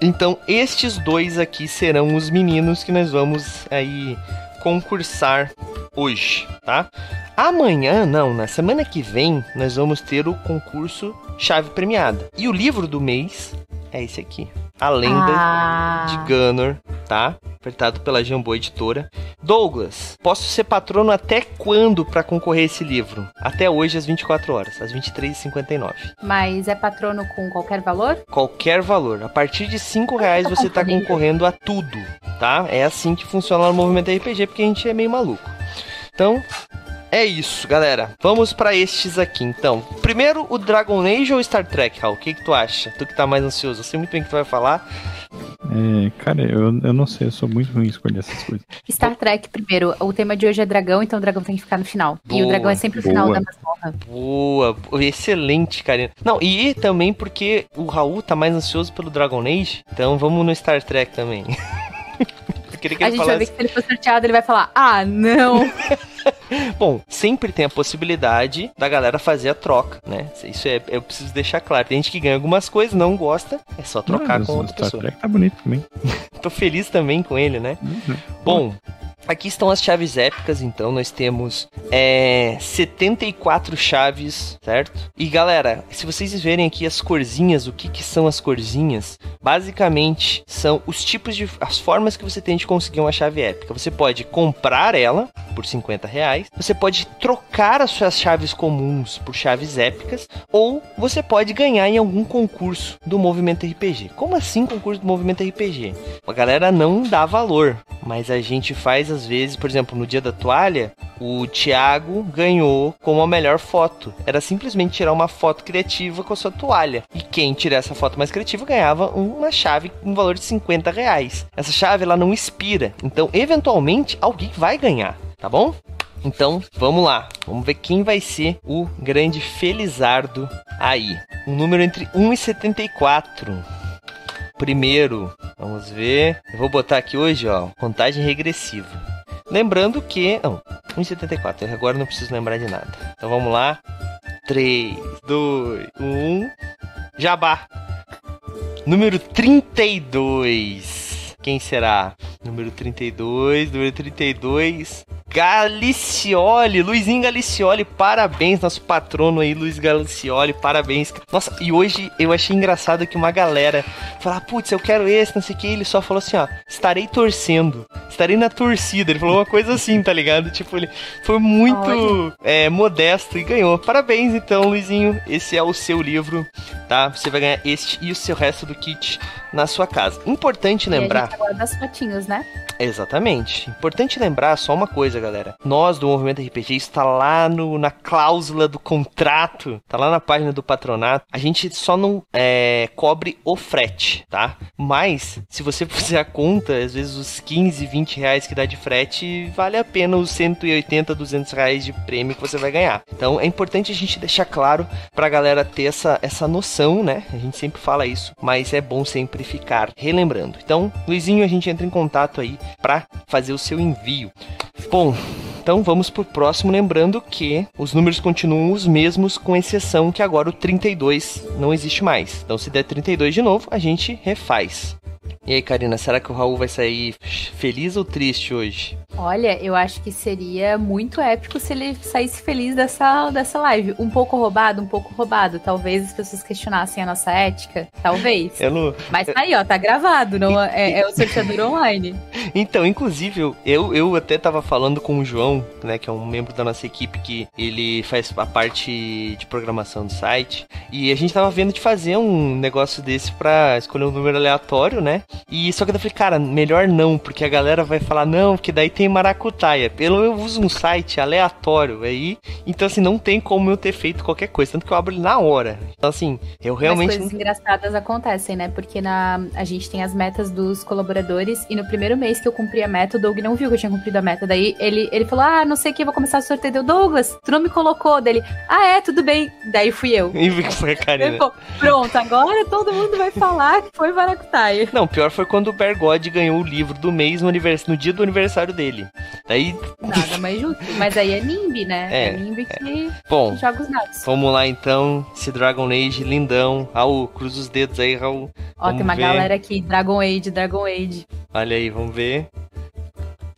Então, estes dois aqui serão os meninos que nós vamos aí concursar hoje, tá? Amanhã, não, na semana que vem, nós vamos ter o concurso Chave Premiada. E o livro do mês é esse aqui. A Lenda Ah, de Gunner, tá? Apertado pela Jambô Editora. Douglas, posso ser patrono até quando para concorrer a esse livro? Até hoje, às 24 horas, às 23h59. mas é patrono com qualquer valor? Qualquer valor. A partir de 5 reais você tá concorrendo a tudo, tá? É assim que funciona no movimento RPG, porque a gente é meio maluco. Então, é isso, galera. Vamos pra estes aqui, então. Primeiro, o Dragon Age ou Star Trek, Raul? O que, que tu acha? Tu que tá mais ansioso. Eu sei muito bem o que tu vai falar. É, cara, eu, eu não sei, eu sou muito ruim em escolher essas coisas. Star Trek primeiro. O tema de hoje é dragão, então o dragão tem que ficar no final. e Boa, o dragão é sempre o final boa. da masmorra. Boa, boa, excelente, Karina. Não, e também porque o Raul tá mais ansioso pelo Dragon Age, então vamos no Star Trek também. <laughs> A gente vai ver falasse- que se ele for sorteado, ele vai falar: Ah, não! <laughs> <laughs> Bom, sempre tem a possibilidade da galera fazer a troca, né? Isso é, eu preciso deixar claro. Tem gente que ganha algumas coisas, não gosta, é só trocar Não, com outra Star pessoa. Trek tá bonito também. <laughs> Tô feliz também com ele, né? Uhum. Bom, aqui estão as chaves épicas, então nós temos é, 74 chaves, certo? E galera, se vocês verem aqui as corzinhas, o que, que são as corzinhas? Basicamente são os tipos de. as formas que você tem de conseguir uma chave épica. Você pode comprar ela por 50 reais, você pode trocar as suas chaves comuns por chaves épicas, ou você pode ganhar em algum concurso do movimento RPG. Como assim concurso do movimento RPG? A galera não dá valor, mas a gente faz às vezes, por exemplo, no dia da toalha, o Thiago ganhou como a melhor foto. Era simplesmente tirar uma foto criativa com a sua toalha. E quem tirar essa foto mais criativa ganhava uma chave com um valor de 50 reais. Essa chave ela não expira, então eventualmente alguém vai ganhar, tá bom? Então, vamos lá. Vamos ver quem vai ser o grande Felizardo aí. Um número entre 1 e 74. Primeiro, vamos ver. Eu vou botar aqui hoje, ó, contagem regressiva. Lembrando que. Não, 1,74. Agora não preciso lembrar de nada. Então vamos lá. 3, 2, 1. Jabá. Número 32. Quem será? Número 32, número 32. Galicioli, Luizinho Galicioli, parabéns, nosso patrono aí, Luiz Galicioli, parabéns. Nossa, e hoje eu achei engraçado que uma galera falar, putz, eu quero esse, não sei o que, ele só falou assim, ó, estarei torcendo, estarei na torcida. Ele falou uma coisa assim, tá ligado? Tipo, ele foi muito é, modesto e ganhou. Parabéns, então, Luizinho, esse é o seu livro, tá? Você vai ganhar este e o seu resto do kit na sua casa. Importante lembrar. E a gente fotinhos, né? Exatamente. Importante lembrar só uma coisa, galera. Nós do Movimento RPG está lá no, na cláusula do contrato, tá lá na página do patronato. A gente só não é, cobre o frete, tá? Mas, se você <laughs> fizer a conta, às vezes os 15, 20 reais que dá de frete, vale a pena os 180, 200 reais de prêmio que você vai ganhar. Então, é importante a gente deixar claro pra galera ter essa, essa noção, né? A gente sempre fala isso, mas é bom sempre ficar relembrando. Então, Luizinho, a gente entra em contato aí para fazer o seu envio. Bom, então vamos pro próximo, lembrando que os números continuam os mesmos, com exceção que agora o 32 não existe mais. Então se der 32 de novo, a gente refaz. E aí, Karina, será que o Raul vai sair feliz ou triste hoje? Olha, eu acho que seria muito épico se ele saísse feliz dessa, dessa live. Um pouco roubado, um pouco roubado. Talvez as pessoas questionassem a nossa ética. Talvez. Não... Mas tá aí, ó, tá gravado. Não, é, é o sorteador <laughs> online. Então, inclusive, eu, eu até tava falando com o João, né, que é um membro da nossa equipe que ele faz a parte de programação do site. E a gente tava vendo de fazer um negócio desse pra escolher um número aleatório, né? E só que eu falei, cara, melhor não, porque a galera vai falar, não, porque daí tem maracutaia. Pelo eu uso um site aleatório aí, então assim, não tem como eu ter feito qualquer coisa, tanto que eu abro ele na hora. Então assim, eu realmente. Mas coisas não... engraçadas acontecem, né? Porque na, a gente tem as metas dos colaboradores e no primeiro mês que eu cumpri a meta, o Doug não viu que eu tinha cumprido a meta. Daí ele, ele falou, ah, não sei o que, vou começar o sorteio. Deu, Douglas, tu não me colocou dele. Ah, é, tudo bem. Daí fui eu. <laughs> E foi a Karina. Pronto, agora todo mundo vai falar que foi maracutaia. Não, pior foi quando o Bergode ganhou o livro do mês no, no dia do aniversário dele. Daí. Nada mais justo. Mas aí é Nimbi, né? É, é Nimbi que, é. Bom, joga os dados. Vamos lá então. Esse Dragon Age lindão. Raul, cruza os dedos aí, Raul. Ó, vamos tem uma ver. galera aqui. Dragon Age, Dragon Age. Olha aí, vamos ver.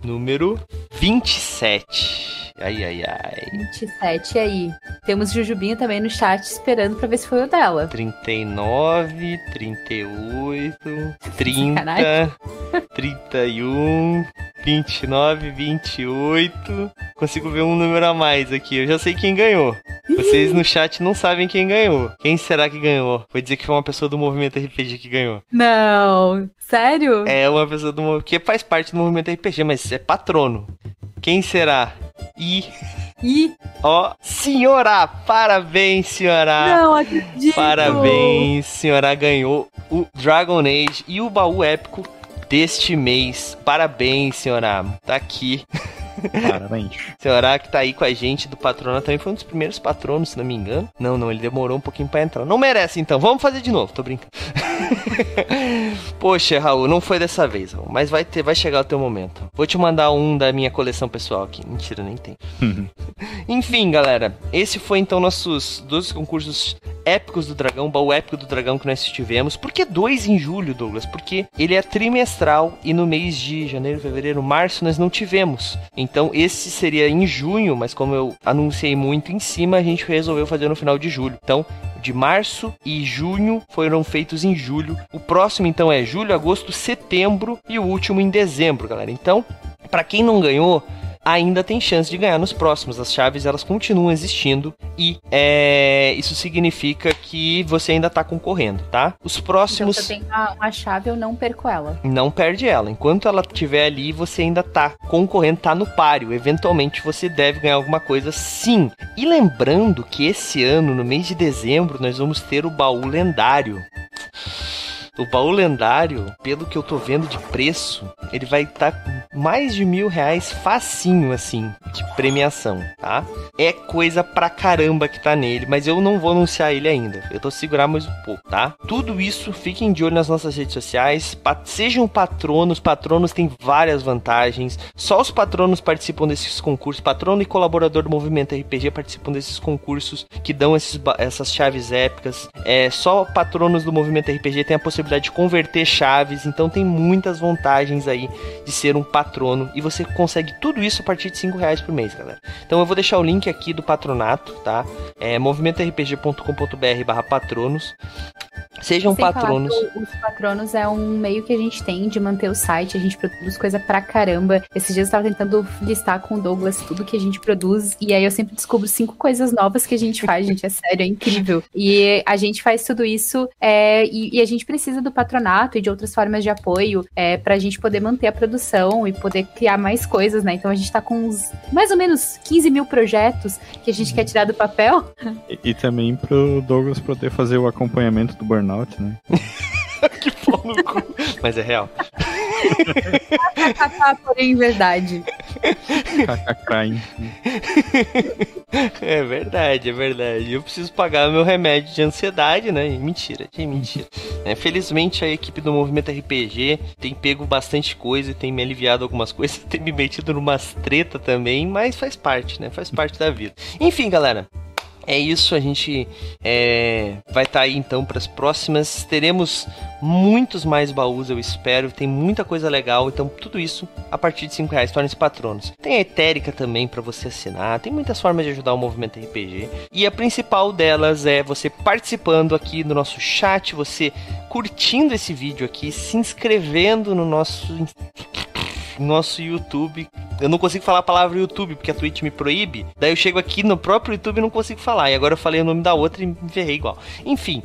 Número 27. Ai, ai, ai. 27 aí. Temos Jujubinha também no chat esperando pra ver se foi o dela. 39, 38, 30, Sacanagem. 31, 29, 28. Consigo ver um número a mais aqui. Eu já sei quem ganhou. Vocês no chat não sabem quem ganhou. Quem será que ganhou? Vou dizer que foi uma pessoa do movimento RPG que ganhou. Não. Sério? É uma pessoa do movimento que faz parte do movimento RPG, mas é patrono. Quem será? E. E. Ó, senhora! Parabéns, senhora! Não acredito! Parabéns, senhora ganhou o Dragon Age e o baú épico deste mês. Parabéns, senhora! Tá aqui. <laughs> Parabéns. <laughs> Senhora que tá aí com a gente do patrono também foi um dos primeiros patronos, se não me engano. Não, não, ele demorou um pouquinho pra entrar. Não merece então, vamos fazer de novo, tô brincando. <laughs> Poxa, Raul, não foi dessa vez, Raul, mas vai ter, vai chegar o teu momento. Vou te mandar um da minha coleção pessoal aqui. Mentira, nem tem. <laughs> Enfim, galera, esse foi então nossos 12 concursos épicos do dragão, baú épico do dragão que nós tivemos. Por que dois em julho, Douglas? Porque ele é trimestral e no mês de janeiro, fevereiro, março nós não tivemos. Então esse seria em junho, mas como eu anunciei muito em cima, a gente resolveu fazer no final de julho. Então, de março e junho foram feitos em julho. O próximo então é julho, agosto, setembro e o último em dezembro, galera. Então, para quem não ganhou, ainda tem chance de ganhar nos próximos. As chaves elas continuam existindo e é, isso significa que você ainda está concorrendo, tá? Os próximos. Então, você tem a, a, chave, eu não perco ela. Não perde ela. Enquanto ela estiver ali, você ainda está concorrendo, está no páreo. Eventualmente você deve ganhar alguma coisa, sim. E lembrando que esse ano, no mês de dezembro, nós vamos ter o baú lendário. O baú lendário, pelo que eu tô vendo de preço, ele vai estar tá mais de mil reais facinho, assim, de premiação, tá? É coisa pra caramba que tá nele, mas eu não vou anunciar ele ainda. Eu tô segurar mais um pouco, tá? Tudo isso, fiquem de olho nas nossas redes sociais. Sejam patronos, patronos têm várias vantagens. Só os patronos participam desses concursos. Patrono e colaborador do Movimento RPG participam desses concursos que dão esses, essas chaves épicas. É, só patronos do Movimento RPG têm a possibilidade de converter chaves. Então tem muitas vantagens aí de ser um patrono. E você consegue tudo isso a partir de 5 reais por mês, galera. Então eu vou deixar o link aqui do patronato, tá? É movimentorpg.com.br barra patronos. Sejam Sem patronos. os patronos é um meio que a gente tem de manter o site, a gente produz coisa pra caramba. Esses dias eu tava tentando listar com o Douglas tudo que a gente produz, e aí eu sempre descubro cinco coisas novas que a gente faz, gente, é sério, é incrível. E a gente faz tudo isso, é, e, e, a gente precisa do patronato e de outras formas de apoio é, pra gente poder manter a produção e poder criar mais coisas, né? Então a gente tá com uns, mais ou menos 15 mil projetos que a gente quer tirar do papel. E, e também pro Douglas poder fazer o acompanhamento do burnout, né? <laughs> que pau no cu. Mas é real. <laughs> Porém, verdade. é verdade, é verdade. Eu preciso pagar meu remédio de ansiedade, né? Mentira, é mentira. É, felizmente a equipe do Movimento RPG tem pego bastante coisa, tem me aliviado algumas <laughs> coisas, tem me metido numas treta também, mas faz parte, né? Faz parte da vida. Enfim, galera, é isso, a gente é, vai estar tá aí então para as próximas. Teremos muitos mais baús, eu espero. Tem muita coisa legal, então tudo isso a partir de 5 reais. Torne-se patronos. Tem a Etérica também para você assinar. Tem muitas formas de ajudar o movimento RPG. E a principal delas é você participando aqui no nosso chat, você curtindo esse vídeo aqui, se inscrevendo no nosso nosso YouTube. Eu não consigo falar a palavra YouTube porque a Twitch me proíbe. Daí eu chego aqui no próprio YouTube e não consigo falar. E agora eu falei o nome da outra e me ferrei igual. Enfim,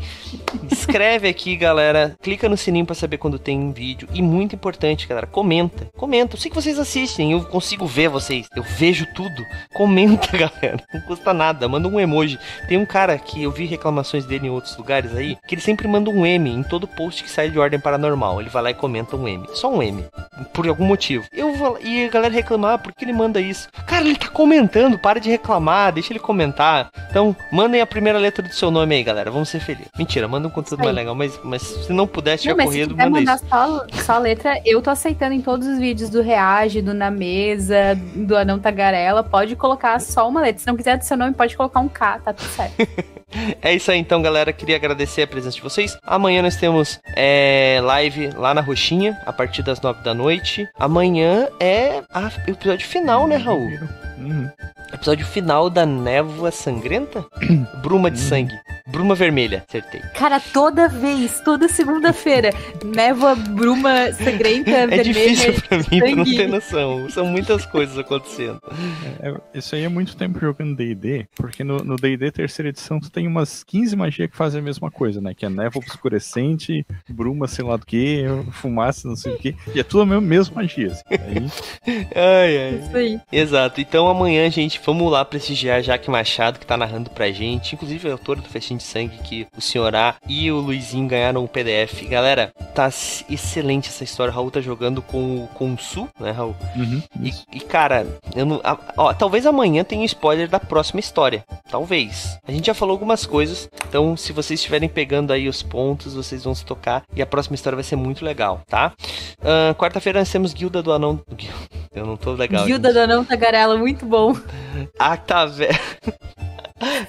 escreve aqui, galera. Clica no sininho para saber quando tem um vídeo. E muito importante, galera, comenta. Comenta. Eu sei que vocês assistem, eu consigo ver vocês. Eu vejo tudo. Comenta, <laughs> galera. Não custa nada. Manda um emoji. Tem um cara que eu vi reclamações dele em outros lugares aí, que ele sempre manda um M em todo post que sai de ordem paranormal. Ele vai lá e comenta um M. Só um M. Por algum motivo. Eu vou, e a galera reclamar, por que ele manda isso? Cara, ele tá comentando, para de reclamar, deixa ele comentar. Então, mandem a primeira letra do seu nome aí, galera. Vamos ser felizes. Mentira, manda um conteúdo mais legal, mas, mas se não puder, tiver corrido, manda mandar isso. Só, só a letra, eu tô aceitando em todos os vídeos do Reage, do Na Mesa, do Anão Tagarela. Pode colocar só uma letra. Se não quiser do seu nome, pode colocar um K, tá tudo certo. <laughs> <laughs> é isso aí então, galera. Queria agradecer a presença de vocês. Amanhã nós temos é, live lá na Roxinha, a partir das nove da noite. Amanhã é o episódio final, né, Raul? Uhum. Episódio final da Névoa Sangrenta? <clears throat> Bruma de uhum. Sangue. Bruma Vermelha, acertei. Cara, toda vez, toda segunda-feira, névoa, bruma sangrenta, <laughs> é vermelha. É difícil pra mim, pra não ter noção. São muitas coisas acontecendo. É, é isso aí é muito tempo jogando DD, porque no DD terceira edição tu tem umas 15 magias que fazem a mesma coisa, né? Que é névoa obscurecente, bruma, sei lá do que, fumaça, não sei o que. E é tudo a mesma, mesma magia. Assim. Aí... ai, ai. Isso aí. Exato. Então amanhã, gente, vamos lá prestigiar Jaque Machado, que tá narrando pra gente. Inclusive, é autora do Festim de Sangue, que o senhor A e o Luizinho ganharam o PDF. Galera, tá excelente essa história. O Raul tá jogando com, com o Su, né, Raul? Uhum, e, e, cara, eu não, a, ó, talvez amanhã tenha um spoiler da próxima história. Talvez. A gente já falou algumas coisas, então se vocês estiverem pegando aí os pontos, vocês vão se tocar e a próxima história vai ser muito legal, tá? Uh, Quarta-feira nós temos Guilda do Anão. <laughs> Eu não tô legal. Guilda gente. do Anão Tagarela, muito bom. Ah, tá velho.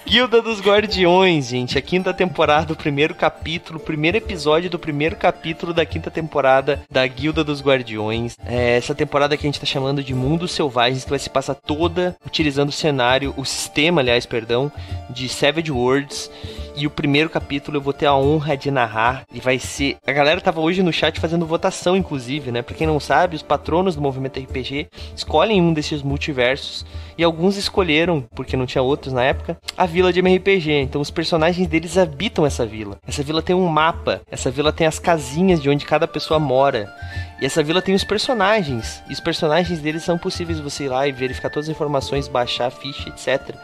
Guilda dos Guardiões, gente. A quinta temporada, o primeiro capítulo, primeiro episódio do primeiro capítulo da quinta temporada da Guilda dos Guardiões. É essa temporada que a gente tá chamando de Mundos Selvagens, que vai se passar toda utilizando o cenário, o sistema, aliás, perdão, de Savage Worlds. E o primeiro capítulo eu vou ter a honra de narrar. E vai ser. A galera tava hoje no chat fazendo votação, inclusive, né? Pra quem não sabe, os patronos do movimento RPG escolhem um desses multiversos. E alguns escolheram, porque não tinha outros na época, a vila de MRPG. Então os personagens deles habitam essa vila. Essa vila tem um mapa. Essa vila tem as casinhas de onde cada pessoa mora. E essa vila tem os personagens. E os personagens deles são possíveis você ir lá e verificar todas as informações, baixar a ficha, etc.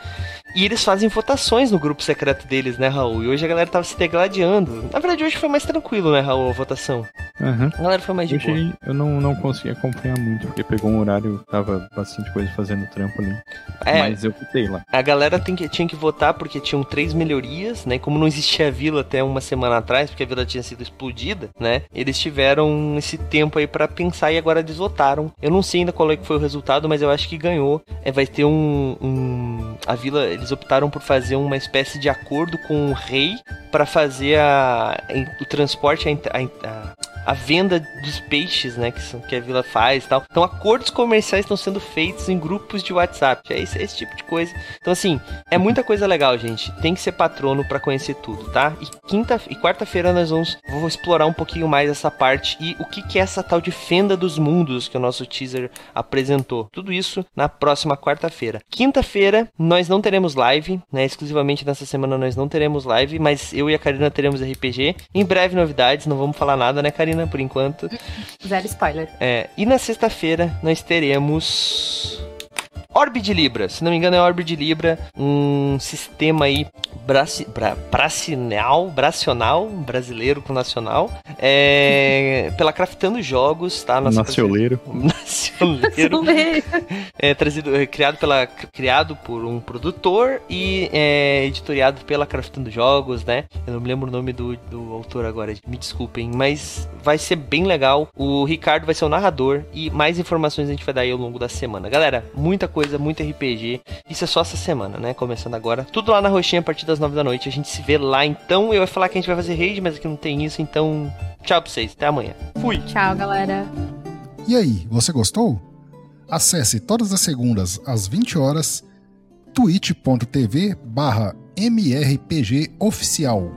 E eles fazem votações no grupo secreto deles, né, Raul? E hoje a galera tava se degladiando. Na verdade, hoje foi mais tranquilo, né, Raul, a votação. Uhum. A galera foi mais de Eu, boa. eu não, não consegui acompanhar muito, porque pegou um horário, tava bastante coisa fazendo trampo ali. É, Mas eu fiquei lá. A galera que- tinha que votar porque tinham três melhorias, né? Como não existia a vila até uma semana atrás, porque a vila tinha sido explodida, né? Eles tiveram esse tempo aí pra pensar e agora eles votaram. Eu não sei ainda qual é que foi o resultado, mas eu acho que ganhou. É, vai ter um, um- A vila, eles optaram por fazer uma espécie de acordo com o rei pra fazer a, o transporte, a, a- a- venda dos peixes, né, que, são- que a vila faz e tal. Então, acordos comerciais estão sendo feitos em grupos de WhatsApp. É esse, esse tipo de coisa. Então, assim, é muita coisa legal, gente. Tem que ser patrono pra conhecer tudo, tá? E quinta e quarta-feira nós vamos vou explorar um pouquinho mais essa parte e o que que é essa tal de fenda dos mundos que o nosso teaser apresentou. Tudo isso na próxima quarta-feira. Quinta-feira nós não teremos live, né? Exclusivamente nessa semana nós não teremos live, mas eu e a Karina teremos RPG. Em breve novidades, não vamos falar nada, né, Karina, por enquanto. Zero spoiler. É, e na sexta-feira nós teremos. Orbe de Libra, se não me engano é Orbe de Libra, um sistema aí braci, bra, bracinal, bracional, brasileiro com nacional, é, <laughs> pela Craftando Jogos, tá? Nossa Nacioleiro. <laughs> Nacioneiro. É, trazido, é, criado, pela, criado por um produtor e é, editoriado pela Craftando Jogos, né? Eu não me lembro o nome do, do autor agora, me desculpem, mas vai ser bem legal. O Ricardo vai ser o narrador e mais informações a gente vai dar aí ao longo da semana. Galera, muita coisa, muito RPG. Isso é só essa semana, né? Começando agora. Tudo lá na roxinha a partir das nove da noite. A gente se vê lá então. Eu ia falar que a gente vai fazer raid, mas aqui não tem isso, então tchau pra vocês. Até amanhã. Fui! Tchau, galera. E aí, você gostou? Acesse todas as segundas às 20 horas twitch.tv barra mrpg oficial.